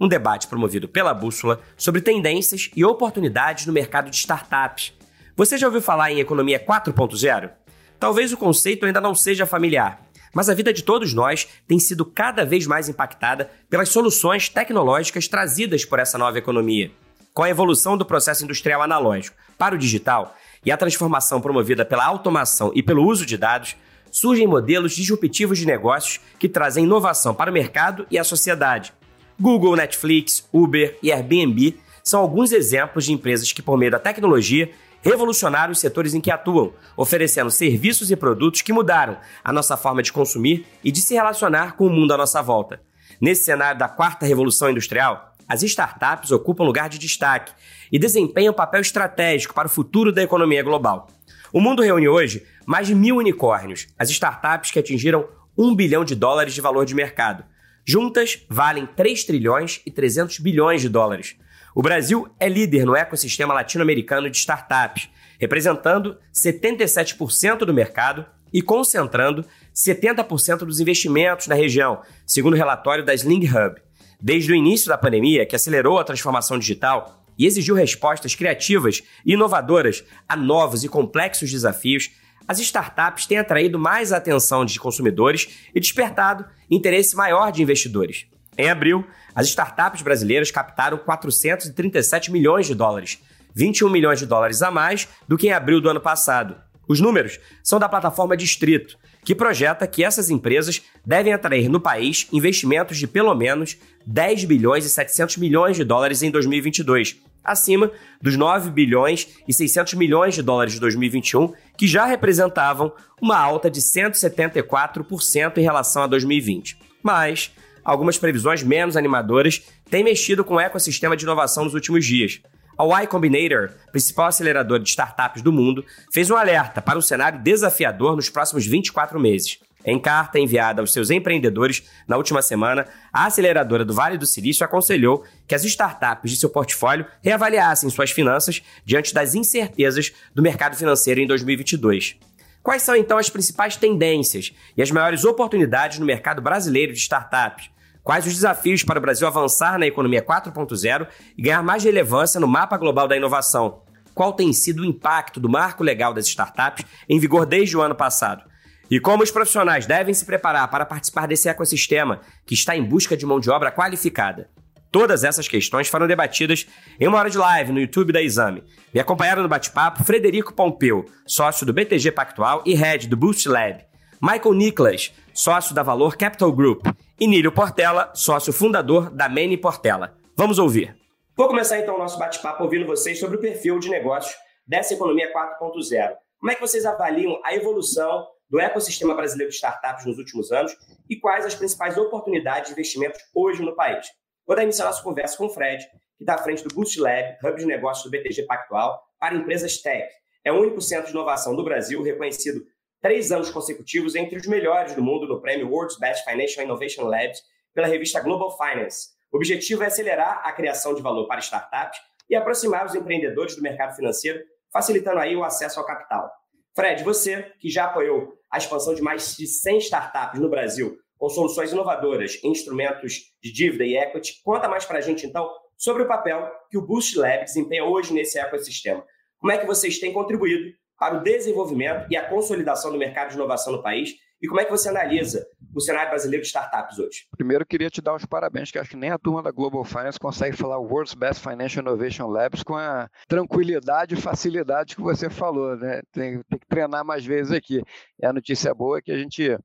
um debate promovido pela Bússola sobre tendências e oportunidades no mercado de startups. Você já ouviu falar em economia 4.0? Talvez o conceito ainda não seja familiar, mas a vida de todos nós tem sido cada vez mais impactada pelas soluções tecnológicas trazidas por essa nova economia. Com a evolução do processo industrial analógico para o digital e a transformação promovida pela automação e pelo uso de dados, surgem modelos disruptivos de negócios que trazem inovação para o mercado e a sociedade. Google, Netflix, Uber e Airbnb são alguns exemplos de empresas que, por meio da tecnologia, revolucionaram os setores em que atuam, oferecendo serviços e produtos que mudaram a nossa forma de consumir e de se relacionar com o mundo à nossa volta. Nesse cenário da quarta revolução industrial, as startups ocupam lugar de destaque e desempenham papel estratégico para o futuro da economia global. O mundo reúne hoje mais de mil unicórnios, as startups que atingiram um bilhão de dólares de valor de mercado, Juntas, valem 3 trilhões e 300 bilhões de dólares. O Brasil é líder no ecossistema latino-americano de startups, representando 77% do mercado e concentrando 70% dos investimentos na região, segundo o relatório da Sling Hub. Desde o início da pandemia, que acelerou a transformação digital e exigiu respostas criativas e inovadoras a novos e complexos desafios, as startups têm atraído mais atenção de consumidores e despertado interesse maior de investidores. Em abril, as startups brasileiras captaram 437 milhões de dólares, 21 milhões de dólares a mais do que em abril do ano passado. Os números são da plataforma Distrito, que projeta que essas empresas devem atrair no país investimentos de pelo menos 10 bilhões e 700 milhões de dólares em 2022, acima dos 9 bilhões e 600 milhões de dólares de 2021, que já representavam uma alta de 174% em relação a 2020. Mas algumas previsões menos animadoras têm mexido com o ecossistema de inovação nos últimos dias. A Y Combinator, principal aceleradora de startups do mundo, fez um alerta para um cenário desafiador nos próximos 24 meses. Em carta enviada aos seus empreendedores na última semana, a aceleradora do Vale do Silício aconselhou que as startups de seu portfólio reavaliassem suas finanças diante das incertezas do mercado financeiro em 2022. Quais são então as principais tendências e as maiores oportunidades no mercado brasileiro de startups? Quais os desafios para o Brasil avançar na economia 4.0 e ganhar mais relevância no mapa global da inovação? Qual tem sido o impacto do marco legal das startups em vigor desde o ano passado? E como os profissionais devem se preparar para participar desse ecossistema que está em busca de mão de obra qualificada? Todas essas questões foram debatidas em uma hora de live no YouTube da Exame. Me acompanharam no bate-papo Frederico Pompeu, sócio do BTG Pactual e head do Boost Lab, Michael Nicholas, sócio da Valor Capital Group, e Nílio Portela, sócio fundador da Mene Portela. Vamos ouvir. Vou começar então o nosso bate-papo ouvindo vocês sobre o perfil de negócios dessa economia 4.0. Como é que vocês avaliam a evolução do ecossistema brasileiro de startups nos últimos anos e quais as principais oportunidades de investimentos hoje no país. Vou dar início à nossa conversa com o Fred, que está à frente do Boost Lab, hub de negócios do BTG Pactual, para empresas tech. É o único centro de inovação do Brasil reconhecido três anos consecutivos entre os melhores do mundo no prêmio World's Best Financial Innovation Labs pela revista Global Finance. O objetivo é acelerar a criação de valor para startups e aproximar os empreendedores do mercado financeiro, facilitando aí o acesso ao capital. Fred, você que já apoiou a expansão de mais de 100 startups no Brasil, com soluções inovadoras em instrumentos de dívida e equity. Conta mais para a gente, então, sobre o papel que o Boost Lab desempenha hoje nesse ecossistema. Como é que vocês têm contribuído para o desenvolvimento e a consolidação do mercado de inovação no país e como é que você analisa o cenário brasileiro de startups hoje? Primeiro, queria te dar os parabéns, que acho que nem a turma da Global Finance consegue falar World's Best Financial Innovation Labs com a tranquilidade e facilidade que você falou, né? Tem, tem que treinar mais vezes aqui. E a notícia boa é que a gente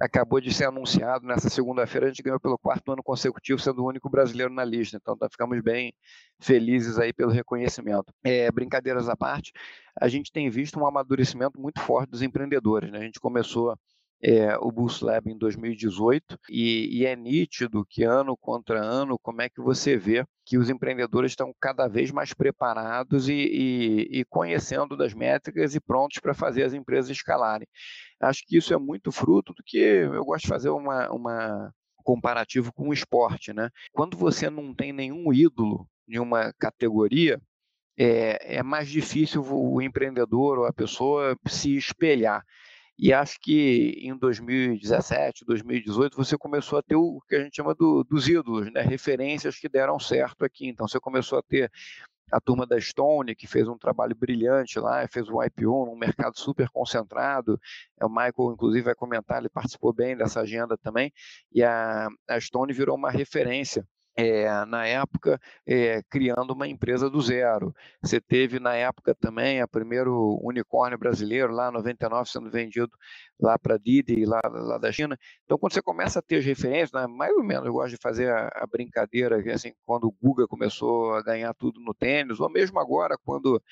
acabou de ser anunciado nessa segunda-feira, a gente ganhou pelo quarto ano consecutivo, sendo o único brasileiro na lista. Então, tá, ficamos bem felizes aí pelo reconhecimento. É, brincadeiras à parte, a gente tem visto um amadurecimento muito forte dos empreendedores. Né? A gente começou é, o Boost Lab em 2018 e, e, é nítido que ano contra ano, como é que você vê que os empreendedores estão cada vez mais preparados e, e, e conhecendo das métricas e prontos para fazer as empresas escalarem. Acho que isso é muito fruto do que eu gosto de fazer uma, uma comparativo com o esporte, né? Quando você não tem nenhum ídolo em uma categoria, é, é mais difícil o empreendedor ou a pessoa se espelhar. E acho que em 2017, 2018, você começou a ter o que a gente chama do, dos ídolos, né? referências que deram certo aqui. Então, você começou a ter a turma da Stone, que fez um trabalho brilhante lá, fez o IPO num mercado super concentrado. O Michael, inclusive, vai comentar, ele participou bem dessa agenda também. E a, a Stone virou uma referência é, na época, é, criando uma empresa do zero. Você teve, na época, também o primeiro unicórnio brasileiro, lá 99, sendo vendido lá para Didi, lá, lá da China. Então, quando você começa a ter as referências, né, mais ou menos eu gosto de fazer a, a brincadeira, assim, quando o Guga começou a ganhar tudo no tênis, ou mesmo agora, quando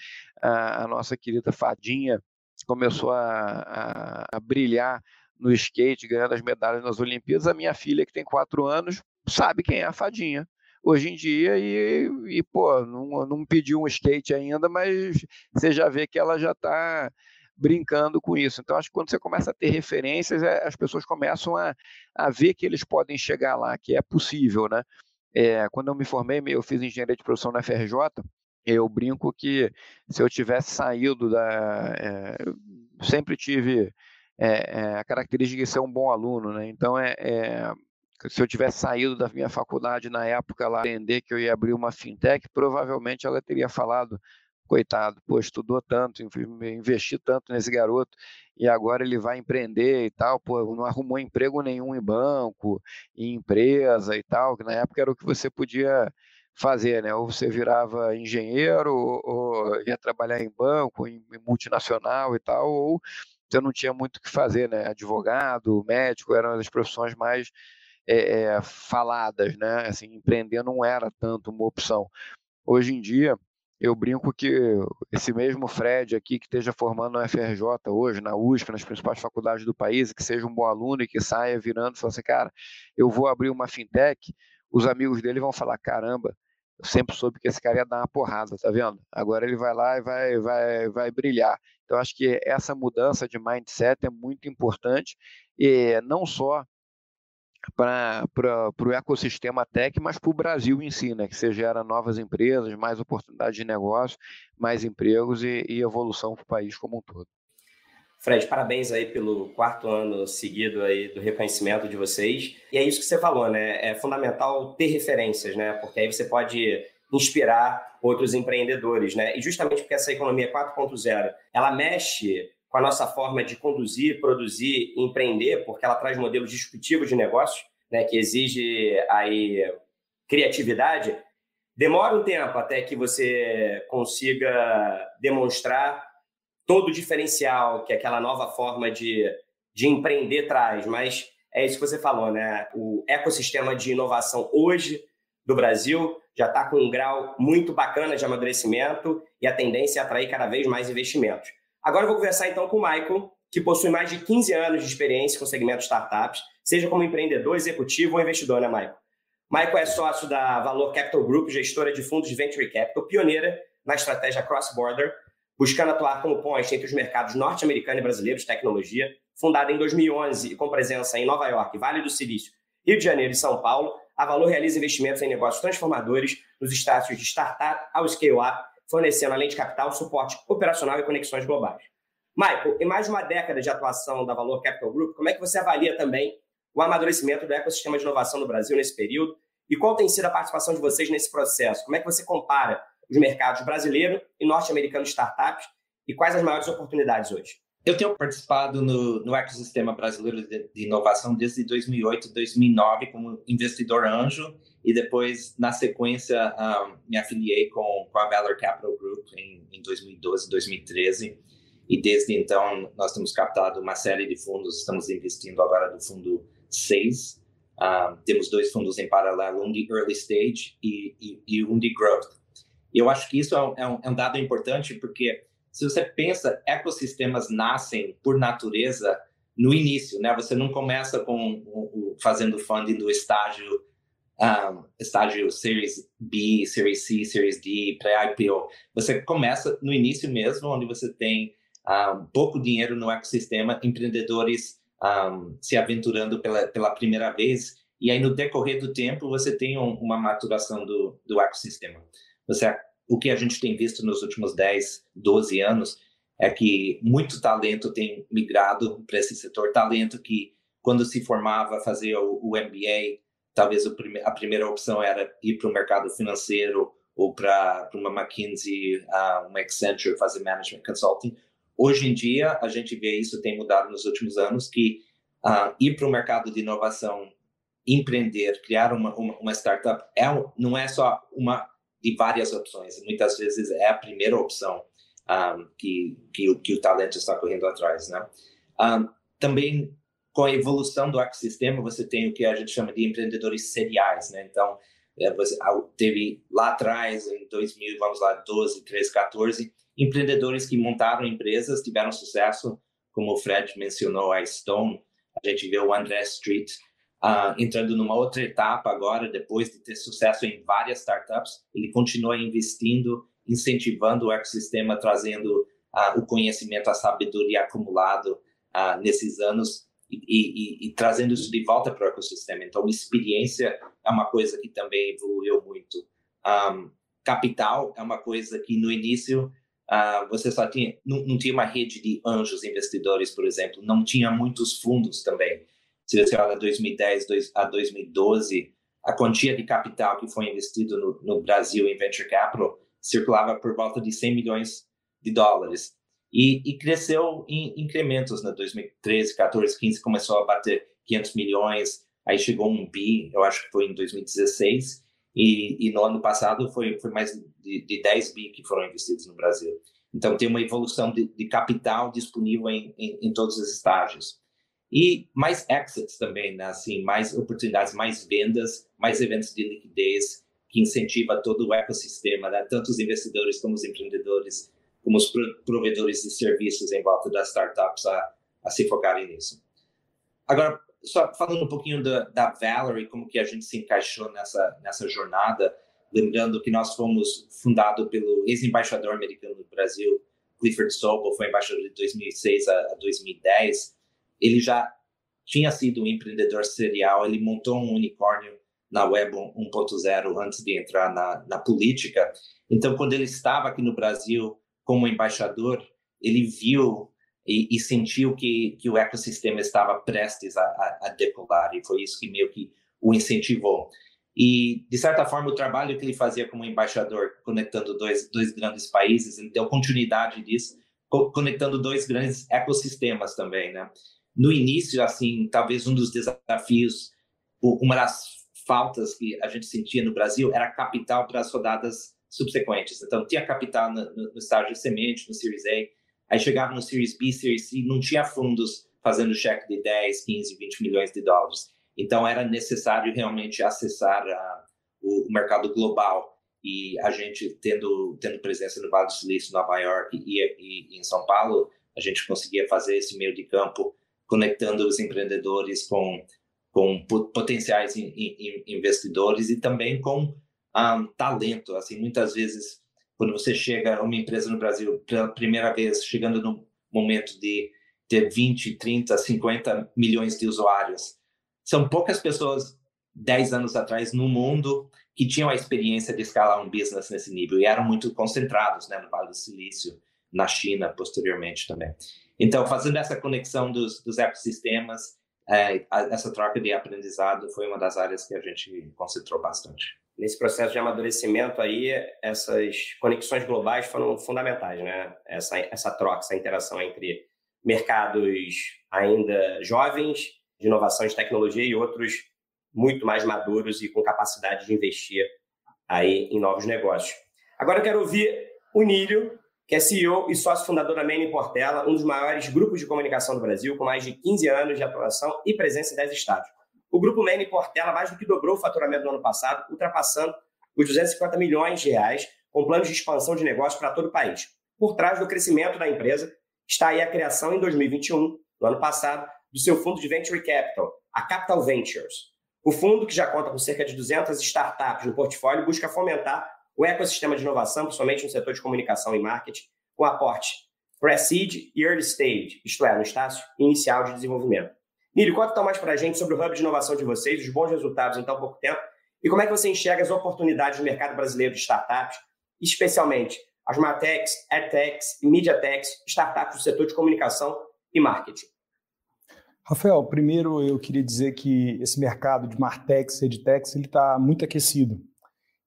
a, a nossa querida Fadinha começou a, a brilhar no skate, ganhando as medalhas nas Olimpíadas, a minha filha, que tem quatro anos, sabe quem é a fadinha hoje em dia e, e pô, não, não pediu um skate ainda, mas você já vê que ela já está brincando com isso. Então, acho que quando você começa a ter referências, é, as pessoas começam a, a ver que eles podem chegar lá, que é possível, né? É, quando eu me formei, eu fiz engenharia de produção na FRJ, eu brinco que se eu tivesse saído da... É, sempre tive é, é, a característica de ser um bom aluno, né? Então, é, é se eu tivesse saído da minha faculdade na época lá, entender que eu ia abrir uma fintech, provavelmente ela teria falado, coitado, pô, estudou tanto, investi tanto nesse garoto e agora ele vai empreender e tal, pô, não arrumou emprego nenhum em banco, em empresa e tal, que na época era o que você podia fazer, né? Ou você virava engenheiro, ou ia trabalhar em banco, em multinacional e tal, ou você não tinha muito o que fazer, né? Advogado, médico, eram as profissões mais é, é, faladas, né? Assim, empreender não era tanto uma opção. Hoje em dia, eu brinco que esse mesmo Fred aqui que esteja formando na FRJ hoje, na USP, nas principais faculdades do país, que seja um bom aluno e que saia virando e fala assim, cara, eu vou abrir uma fintech, os amigos dele vão falar, caramba, eu sempre soube que esse cara ia dar uma porrada, tá vendo? Agora ele vai lá e vai, vai, vai brilhar. Então, acho que essa mudança de mindset é muito importante, e não só para o ecossistema tech, mas para o Brasil em si, né? que você gera novas empresas, mais oportunidades de negócio, mais empregos e, e evolução para o país como um todo. Fred, parabéns aí pelo quarto ano seguido aí do reconhecimento de vocês. E é isso que você falou, né? É fundamental ter referências, né? Porque aí você pode inspirar outros empreendedores, né? E justamente porque essa economia 4.0, ela mexe com a nossa forma de conduzir, produzir empreender, porque ela traz modelos disruptivos de negócio, né, que exige aí criatividade, demora um tempo até que você consiga demonstrar todo o diferencial que aquela nova forma de, de empreender traz, mas é isso que você falou, né? O ecossistema de inovação hoje do Brasil já está com um grau muito bacana de amadurecimento e a tendência é atrair cada vez mais investimentos. Agora eu vou conversar então com o Michael, que possui mais de 15 anos de experiência com o segmento startups, seja como empreendedor, executivo ou investidor, né, Michael? Michael é sócio da Valor Capital Group, gestora de fundos de venture capital, pioneira na estratégia cross-border, buscando atuar como ponte entre os mercados norte-americano e brasileiro de tecnologia, fundada em 2011 e com presença em Nova York, Vale do Silício, Rio de Janeiro e São Paulo, a Valor realiza investimentos em negócios transformadores nos estágios de startup ao scale-up fornecendo, além de capital, suporte operacional e conexões globais. Michael, em mais de uma década de atuação da Valor Capital Group, como é que você avalia também o amadurecimento do ecossistema de inovação no Brasil nesse período? E qual tem sido a participação de vocês nesse processo? Como é que você compara os mercados brasileiro e norte-americano de startups e quais as maiores oportunidades hoje? Eu tenho participado no, no ecossistema brasileiro de, de, inovação desde 2008, 2009 como investidor anjo e depois, na sequência, um, me afiliei com, com, a Valor Capital Group em, em 2012, 2013 e desde então nós temos captado uma série de fundos, estamos investindo agora no fundo 6, um, temos dois fundos em paralelo, um de early stage e, e, e um de growth. E eu acho que isso é um, é um é dado importante porque se você pensa, ecossistemas nascem por natureza no início, né? Você não começa com fazendo funding do estágio um, estágio Series B, Series C, Series D, pré-IPO. Você começa no início mesmo, onde você tem um, pouco dinheiro no ecossistema, empreendedores um, se aventurando pela, pela primeira vez, e aí no decorrer do tempo você tem um, uma maturação do, do ecossistema. Você, o que a gente tem visto nos últimos 10, 12 anos é que muito talento tem migrado para esse setor, talento que quando se formava fazia o, o MBA, talvez prime a primeira opção era ir para o mercado financeiro ou para uma McKinsey, uh, uma Accenture, fazer management consulting. Hoje em dia, a gente vê isso tem mudado nos últimos anos, que uh, ir para o mercado de inovação, empreender, criar uma, uma, uma startup, é, não é só uma de várias opções. Muitas vezes é a primeira opção um, ah, que, que, que, o talento está correndo atrás. Né? Um, também com a evolução do ecossistema, você tem o que a gente chama de empreendedores seriais, né? Então, é, você teve lá atrás, em 2000, vamos lá, 12, 13, 14, empreendedores que montaram empresas, tiveram sucesso, como o Fred mencionou, a Stone, a gente vê o André Street uh, entrando numa outra etapa agora, depois de ter sucesso em várias startups, ele continua investindo, incentivando o ecossistema, trazendo uh, o conhecimento, a sabedoria acumulado uh, nesses anos e, e, e, trazendo isso de volta para o ecossistema. Então, experiência é uma coisa que também evoluiu muito. Um, capital é uma coisa que no início uh, você só tinha, não, não, tinha uma rede de anjos investidores, por exemplo, não tinha muitos fundos também. Se você olha 2010 a 2012, a quantia de capital que foi investido no, no Brasil em venture capital circulava por volta de 100 milhões de dólares. E, e cresceu em incrementos, né? 2013, 14, 15 começou a bater 500 milhões, aí chegou um bi, eu acho que foi em 2016, e, e no ano passado foi, foi mais de, de 10 bi que foram investidos no Brasil. Então tem uma evolução de, de capital disponível em, em, em, todos os estágios. E mais exits também, né? assim, mais oportunidades, mais vendas, mais eventos de liquidez que incentiva todo o ecossistema, né? tanto os investidores como os empreendedores como os provedores de serviços em volta das startups a, a se focarem nisso. Agora, só falando um pouquinho da, da Valerie, como que a gente se encaixou nessa, nessa jornada, lembrando que nós fomos fundado pelo ex-embaixador americano no Brasil, Clifford Sobel, foi embaixador de 2006 a, a 2010. Ele já tinha sido um empreendedor serial, ele montou um unicórnio na Web 1.0 antes de entrar na, na política. Então, quando ele estava aqui no Brasil, como embaixador, ele viu e, e, sentiu que, que o ecossistema estava prestes a, a, a, decolar, e foi isso que meio que o incentivou. E, de certa forma, o trabalho que ele fazia como embaixador, conectando dois, dois grandes países, ele deu continuidade disso, co conectando dois grandes ecossistemas também, né? No início, assim, talvez um dos desafios, uma das faltas que a gente sentia no Brasil era capital para as rodadas subsequentes. Então, tinha capital no, no, no estágio semente, no Series A, aí chegava no Series B, Series C, não tinha fundos fazendo cheque de 10, 15, 20 milhões de dólares. Então, era necessário realmente acessar a, o, o, mercado global. E a gente, tendo, tendo presença no Vale do Silício, Nova York e, e, e em São Paulo, a gente conseguia fazer esse meio de campo, conectando os empreendedores com, com potenciais in, in, investidores e também com um, talento. Assim, muitas vezes, quando você chega a uma empresa no Brasil pela primeira vez, chegando no momento de ter 20, 30, 50 milhões de usuários, são poucas pessoas 10 anos atrás no mundo que tinham a experiência de escalar um business nesse nível e eram muito concentrados né, no Vale do Silício, na China, posteriormente também. Então, fazendo essa conexão dos, dos ecossistemas, é, essa troca de aprendizado foi uma das áreas que a gente concentrou bastante nesse processo de amadurecimento aí, essas conexões globais foram fundamentais, né? Essa, essa troca, essa interação entre mercados ainda jovens, de inovação de tecnologia, e outros muito mais maduros e com capacidade de investir aí em novos negócios. Agora eu quero ouvir o Nílio, que é CEO e sócio fundador da Maine Portela, um dos maiores grupos de comunicação do Brasil, com mais de 15 anos de atuação e presença em 10 estados. O grupo Mene Portela mais do que dobrou o faturamento do ano passado, ultrapassando os 250 milhões de reais, com planos de expansão de negócios para todo o país. Por trás do crescimento da empresa está aí a criação em 2021, no ano passado, do seu fundo de Venture Capital, a Capital Ventures. O fundo, que já conta com cerca de 200 startups no portfólio, busca fomentar o ecossistema de inovação, principalmente no setor de comunicação e marketing, com aporte pre-seed e early stage, isto é, no estágio inicial de desenvolvimento. Nili, conta então mais para a gente sobre o hub de inovação de vocês, os bons resultados em tão pouco tempo, e como é que você enxerga as oportunidades no mercado brasileiro de startups, especialmente as Martechs, EdTechs e MediaTechs, startups do setor de comunicação e marketing. Rafael, primeiro eu queria dizer que esse mercado de Martechs EdTechs está muito aquecido.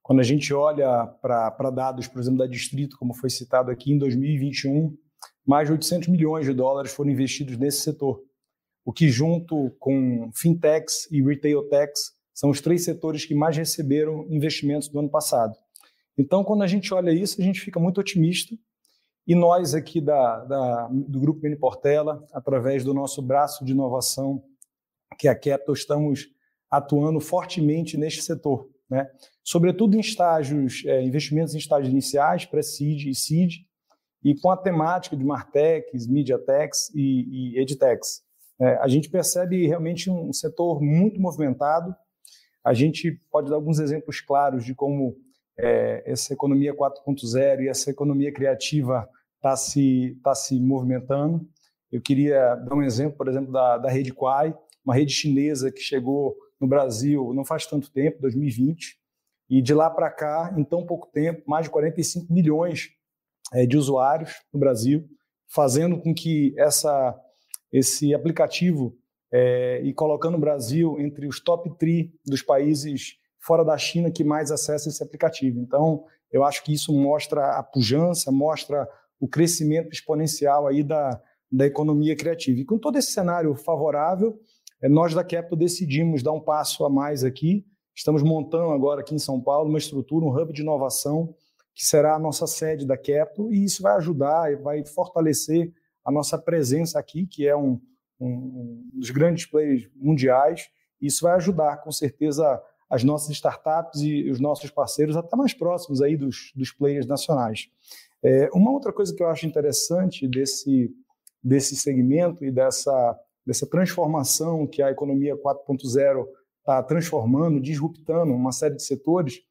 Quando a gente olha para dados, por exemplo, da Distrito, como foi citado aqui, em 2021, mais de 800 milhões de dólares foram investidos nesse setor, o que junto com fintechs e retail techs são os três setores que mais receberam investimentos do ano passado. Então, quando a gente olha isso, a gente fica muito otimista e nós aqui da, da, do Grupo Mini Portela, através do nosso braço de inovação, que é a Capital, estamos atuando fortemente neste setor, né? sobretudo em estágios, é, investimentos em estágios iniciais, pré-seed e seed, e com a temática de Martechs, Mediatecs e, e Edtechs. É, a gente percebe realmente um setor muito movimentado. A gente pode dar alguns exemplos claros de como é, essa economia 4.0 e essa economia criativa está se, tá se movimentando. Eu queria dar um exemplo, por exemplo, da, da rede Quai, uma rede chinesa que chegou no Brasil não faz tanto tempo, 2020, e de lá para cá, em tão pouco tempo, mais de 45 milhões é, de usuários no Brasil, fazendo com que essa, esse aplicativo é, e colocando o Brasil entre os top 3 dos países fora da China que mais acessa esse aplicativo. Então, eu acho que isso mostra a pujança, mostra o crescimento exponencial aí da, da economia criativa. E com todo esse cenário favorável, é, nós da Capital decidimos dar um passo a mais aqui. Estamos montando agora aqui em São Paulo uma estrutura, um hub de inovação, que será a nossa sede da Capital, e isso vai ajudar vai fortalecer a nossa presença aqui, que é um, um, um dos grandes players mundiais. Isso vai ajudar, com certeza, as nossas startups e os nossos parceiros até mais próximos aí dos, dos players nacionais. É, uma outra coisa que eu acho interessante desse, desse segmento e dessa, dessa transformação que a economia 4.0 está transformando, disruptando uma série de setores,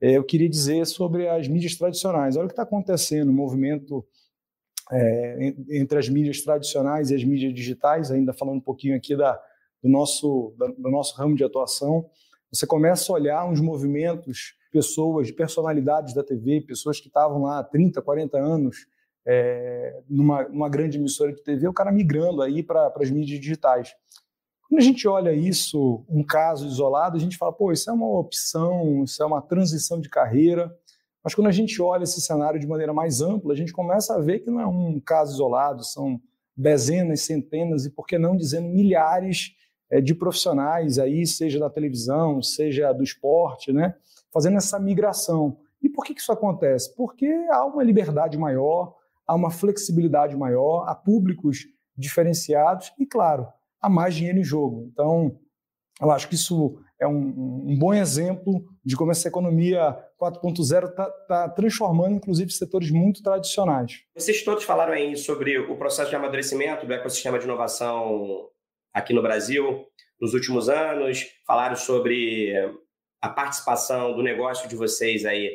é, eu queria dizer sobre as mídias tradicionais. Olha o que está acontecendo, o movimento é, entre as mídias tradicionais e as mídias digitais, ainda falando um pouquinho aqui da, do, nosso, da, do nosso ramo de atuação. Você começa a olhar uns movimentos, pessoas, de personalidades da TV, pessoas que estavam lá há 30, 40 anos é, numa, numa grande emissora de TV, o cara migrando aí para as mídias digitais. Quando a gente olha isso, um caso isolado, a gente fala, pô, isso é uma opção, isso é uma transição de carreira. Mas quando a gente olha esse cenário de maneira mais ampla, a gente começa a ver que não é um caso isolado, são dezenas, centenas e, por que não dizendo, milhares é, de profissionais aí, seja da televisão, seja do esporte, né, fazendo essa migração. E por que, que isso acontece? Porque há uma liberdade maior, há uma flexibilidade maior, há públicos diferenciados e, claro, há mais dinheiro em jogo. Então, eu acho que isso é um, um bom exemplo de como essa economia 4.0 está tá transformando, inclusive, setores muito tradicionais. Vocês todos falaram aí sobre o processo de amadurecimento do ecossistema de inovação aqui no Brasil nos últimos anos, falaram sobre a participação do negócio de vocês aí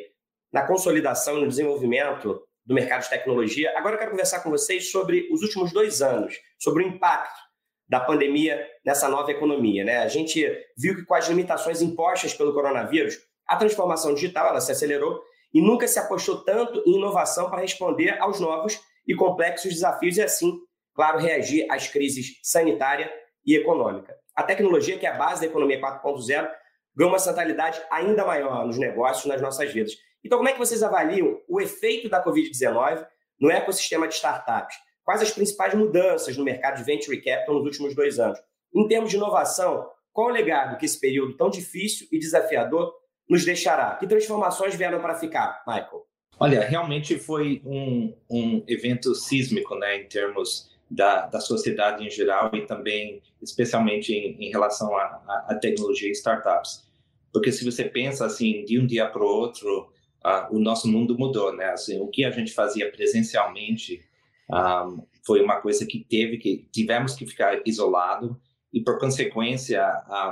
na consolidação e no desenvolvimento do mercado de tecnologia. Agora eu quero conversar com vocês sobre os últimos dois anos, sobre o impacto da pandemia nessa nova economia. Né? A gente viu que com as limitações impostas pelo coronavírus, a transformação digital ela se acelerou e nunca se apostou tanto em inovação para responder aos novos e complexos desafios e assim, claro, reagir às crises sanitária e econômica. A tecnologia, que é a base da economia 4.0, ganha uma centralidade ainda maior nos negócios, nas nossas vidas. Então, como é que vocês avaliam o efeito da Covid-19 no ecossistema de startups? Quais as principais mudanças no mercado de venture capital nos últimos dois anos? Em termos de inovação, qual o legado que esse período tão difícil e desafiador nos deixará? Que transformações vieram para ficar, Michael? Olha, realmente foi um, um evento sísmico, né, em termos da, da sociedade em geral e também, especialmente em, em relação à tecnologia e startups. Porque se você pensa assim, de um dia para o outro, uh, o nosso mundo mudou, né? Assim, o que a gente fazia presencialmente um, foi uma coisa que teve que tivemos que ficar isolado e por consequência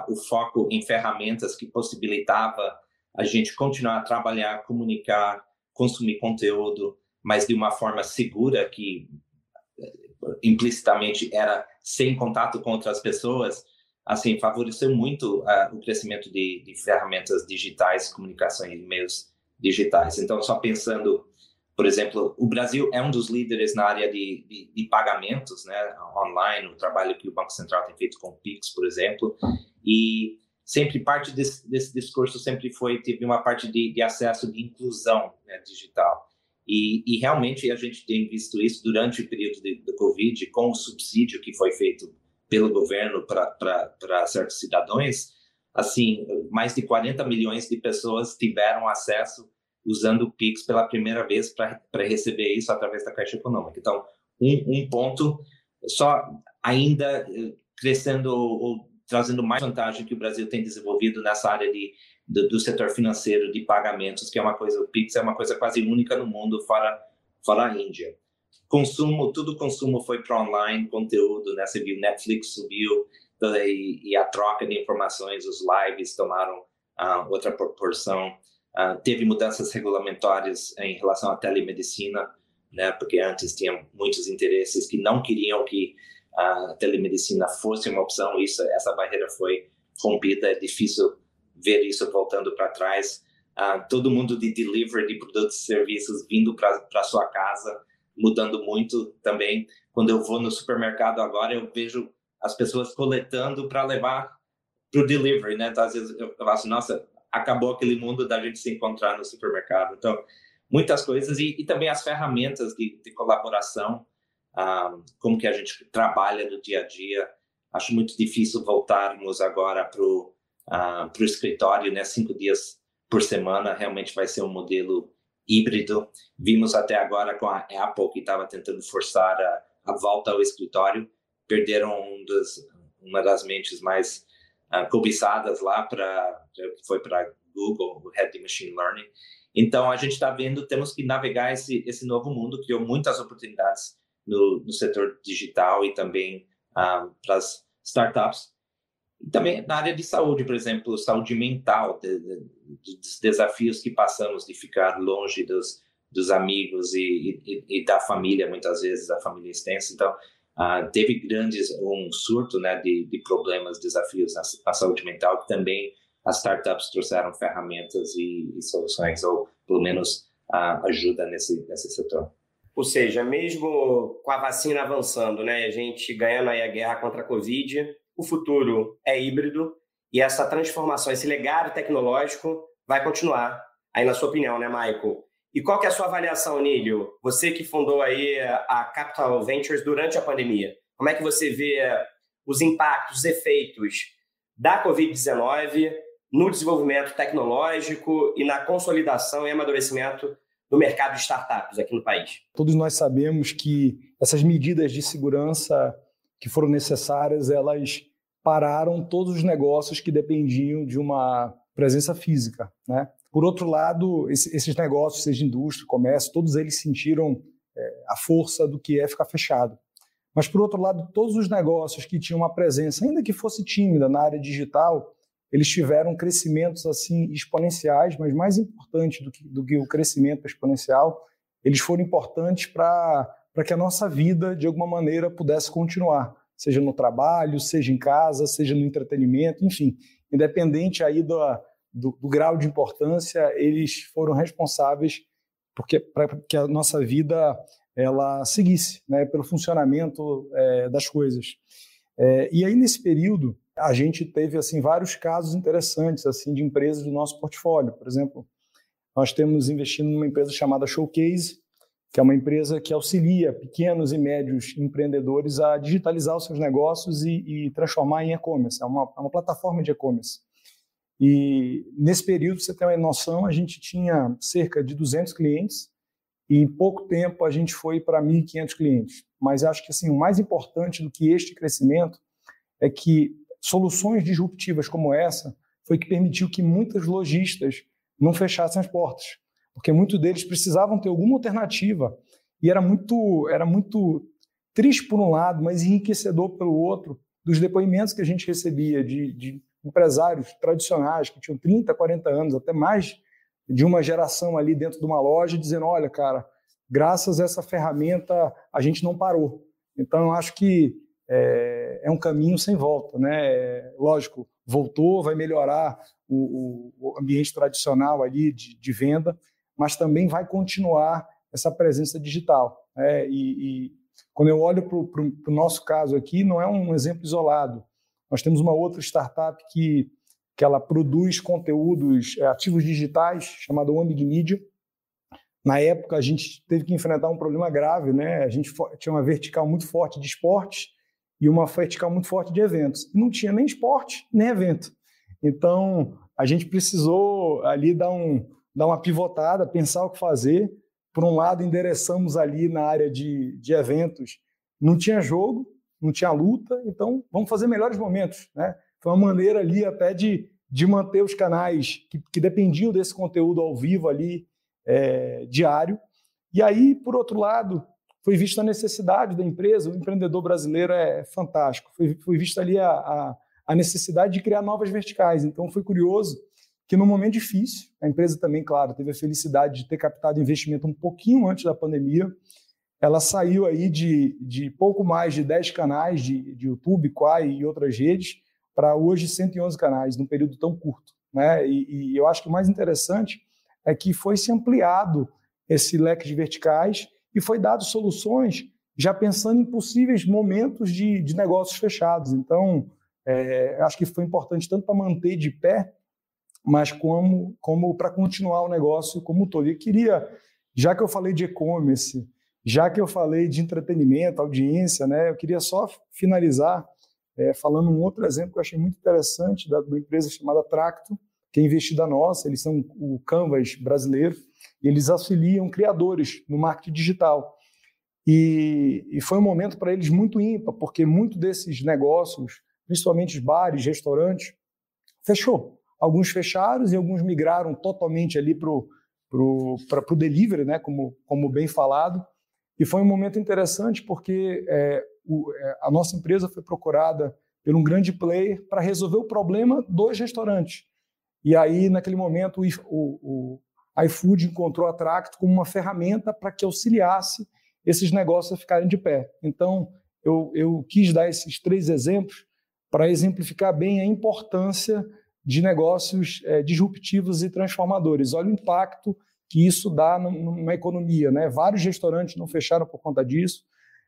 o foco em ferramentas que possibilitava a gente continuar a trabalhar, comunicar, consumir conteúdo, mas de uma forma segura que implicitamente era sem contato com outras pessoas, assim favoreceu muito uh, o crescimento de, de, ferramentas digitais, comunicação e e-mails digitais. Então, só pensando, por exemplo, o Brasil é um dos líderes na área de, de, de pagamentos, né, online, o trabalho que o Banco Central tem feito com o Pix, por exemplo, e sempre parte desse, desse discurso sempre foi teve uma parte de, de acesso de inclusão né, digital. E, e, realmente a gente tem visto isso durante o período do Covid, com o subsídio que foi feito pelo governo para certos cidadãos, assim, mais de 40 milhões de pessoas tiveram acesso usando o Pix pela primeira vez para receber isso através da Caixa Econômica. Então, um, um ponto, só ainda eh, crescendo ou trazendo mais vantagem que o Brasil tem desenvolvido nessa área de do, do, setor financeiro de pagamentos, que é uma coisa, o Pix é uma coisa quase única no mundo, fora, fora a Índia. Consumo, tudo consumo foi para online, conteúdo, né? Você viu, Netflix subiu, e, e, a troca de informações, os lives tomaram uh, outra proporção. Uh, teve mudanças regulamentárias em relação à telemedicina, né? Porque antes tinha muitos interesses que não queriam que a telemedicina fosse uma opção, isso, essa barreira foi rompida, é difícil ver isso voltando para trás. Uh, todo mundo de delivery de produtos e serviços vindo para sua casa, mudando muito também. Quando eu vou no supermercado agora, eu vejo as pessoas coletando para levar para o delivery, né? Então, às vezes eu falo assim, nossa, acabou aquele mundo da gente se encontrar no supermercado. Então, muitas coisas e, e também as ferramentas de, de colaboração, uh, como que a gente trabalha no dia a dia. Acho muito difícil voltarmos agora para o uh, ah, escritório, né? Cinco dias por semana, realmente vai ser um modelo híbrido. Vimos até agora com a Apple que estava tentando forçar a, a, volta ao escritório, perderam um uma das mentes mais uh, cobiçadas lá para que foi para Google, o Head Machine Learning. Então a gente está vendo, temos que navegar esse esse novo mundo, criou muitas oportunidades no, no setor digital e também uh, para as startups e também na área de saúde, por exemplo, saúde mental, de, de, dos desafios que passamos de ficar longe dos, dos amigos e, e, e, da família, muitas vezes, da família extensa. Então, uh, teve grandes, um surto né, de, de problemas, desafios na, na, saúde mental, que também as startups trouxeram ferramentas e, e soluções, ou pelo menos ajuda nesse, nesse setor. Ou seja, mesmo com a vacina avançando, né, a gente ganhando aí a guerra contra a Covid, o futuro é híbrido e essa transformação, esse legado tecnológico vai continuar. Aí, na sua opinião, né, Michael? E qual que é a sua avaliação, Nílio? Você que fundou aí a Capital Ventures durante a pandemia, como é que você vê os impactos, os efeitos da Covid-19 no desenvolvimento tecnológico e na consolidação e amadurecimento do mercado de startups aqui no país? Todos nós sabemos que essas medidas de segurança que foram necessárias, elas pararam todos os negócios que dependiam de uma presença física. Né? Por outro lado, esses negócios, seja indústria, comércio, todos eles sentiram é, a força do que é ficar fechado. Mas, por outro lado, todos os negócios que tinham uma presença, ainda que fosse tímida na área digital, eles tiveram crescimentos assim exponenciais, mas mais importante do que, do que o crescimento exponencial, eles foram importantes para que a nossa vida, de alguma maneira, pudesse continuar, seja no trabalho, seja em casa, seja no entretenimento, enfim, independente aí do, do, do grau de importância, eles foram responsáveis porque para que a nossa vida ela seguisse, né, pelo funcionamento é, das coisas. É, e aí nesse período a gente teve assim vários casos interessantes assim de empresas do nosso portfólio. Por exemplo, nós temos investido numa empresa chamada Showcase, que é uma empresa que auxilia pequenos e médios empreendedores a digitalizar os seus negócios e, e transformar em e-commerce. É uma, é uma plataforma de e-commerce. E nesse período, você tem uma noção, a gente tinha cerca de 200 clientes e em pouco tempo a gente foi para 1.500 clientes. Mas acho que assim, o mais importante do que este crescimento é que soluções disruptivas como essa foi que permitiu que muitas lojistas não fechassem as portas porque muitos deles precisavam ter alguma alternativa e era muito, era muito triste por um lado, mas enriquecedor pelo outro, dos depoimentos que a gente recebia de, de empresários tradicionais que tinham 30, 40 anos, até mais de uma geração ali dentro de uma loja, dizendo: olha, cara, graças a essa ferramenta a gente não parou. Então, eu acho que é, é um caminho sem volta. Né? lógico, voltou, vai melhorar o, o ambiente tradicional ali de, de, venda, mas também vai continuar essa presença digital. Né? E, e, quando eu olho para o nosso caso aqui, não é um exemplo isolado. Nós temos uma outra startup que, que ela produz conteúdos é, ativos digitais, chamada Omig Media. Na época, a gente teve que enfrentar um problema grave. Né? A gente tinha uma vertical muito forte de esportes e uma vertical muito forte de eventos. Não tinha nem esporte, nem evento. Então, a gente precisou ali dar, um, dar uma pivotada, pensar o que fazer. Por um lado, endereçamos ali na área de, de eventos, não tinha jogo, não tinha luta, então vamos fazer melhores momentos. Né? Foi uma maneira ali até de, de manter os canais que, que dependiam desse conteúdo ao vivo ali, é, diário. E aí, por outro lado, foi vista a necessidade da empresa, o empreendedor brasileiro é fantástico, foi, foi vista ali a, a, a necessidade de criar novas verticais. Então, foi curioso que num momento difícil, a empresa também, claro, teve a felicidade de ter captado investimento um pouquinho antes da pandemia, ela saiu aí de, de pouco mais de 10 canais de, de YouTube, Quai e outras redes, para hoje 111 canais, num período tão curto. Né? E, e eu acho que o mais interessante é que foi se ampliado esse leque de verticais e foi dado soluções já pensando em possíveis momentos de, de negócios fechados. Então, é, acho que foi importante tanto para manter de pé, mas como, como para continuar o negócio como um todo. E queria, já que eu falei de e-commerce, já que eu falei de entretenimento, audiência, né, eu queria só finalizar é, falando um outro exemplo que eu achei muito interessante da, uma empresa chamada Tracto, que é investida nossa, eles são o Canvas brasileiro, e eles auxiliam criadores no marketing digital. E, e foi um momento para eles muito ímpar, porque muito desses negócios, principalmente os bares, restaurantes, fechou. Alguns fecharam e alguns migraram totalmente ali para o delivery, né, como, como bem falado. E foi um momento interessante porque é, o, é, a nossa empresa foi procurada por um grande player para resolver o problema dos restaurantes. E aí, naquele momento, o, o, iFood encontrou a Tracto como uma ferramenta para que auxiliasse esses negócios a ficarem de pé. Então, eu, eu quis dar esses três exemplos para exemplificar bem a importância de negócios é, disruptivos e transformadores. Olha o impacto que isso dá numa economia. Né? Vários restaurantes não fecharam por conta disso,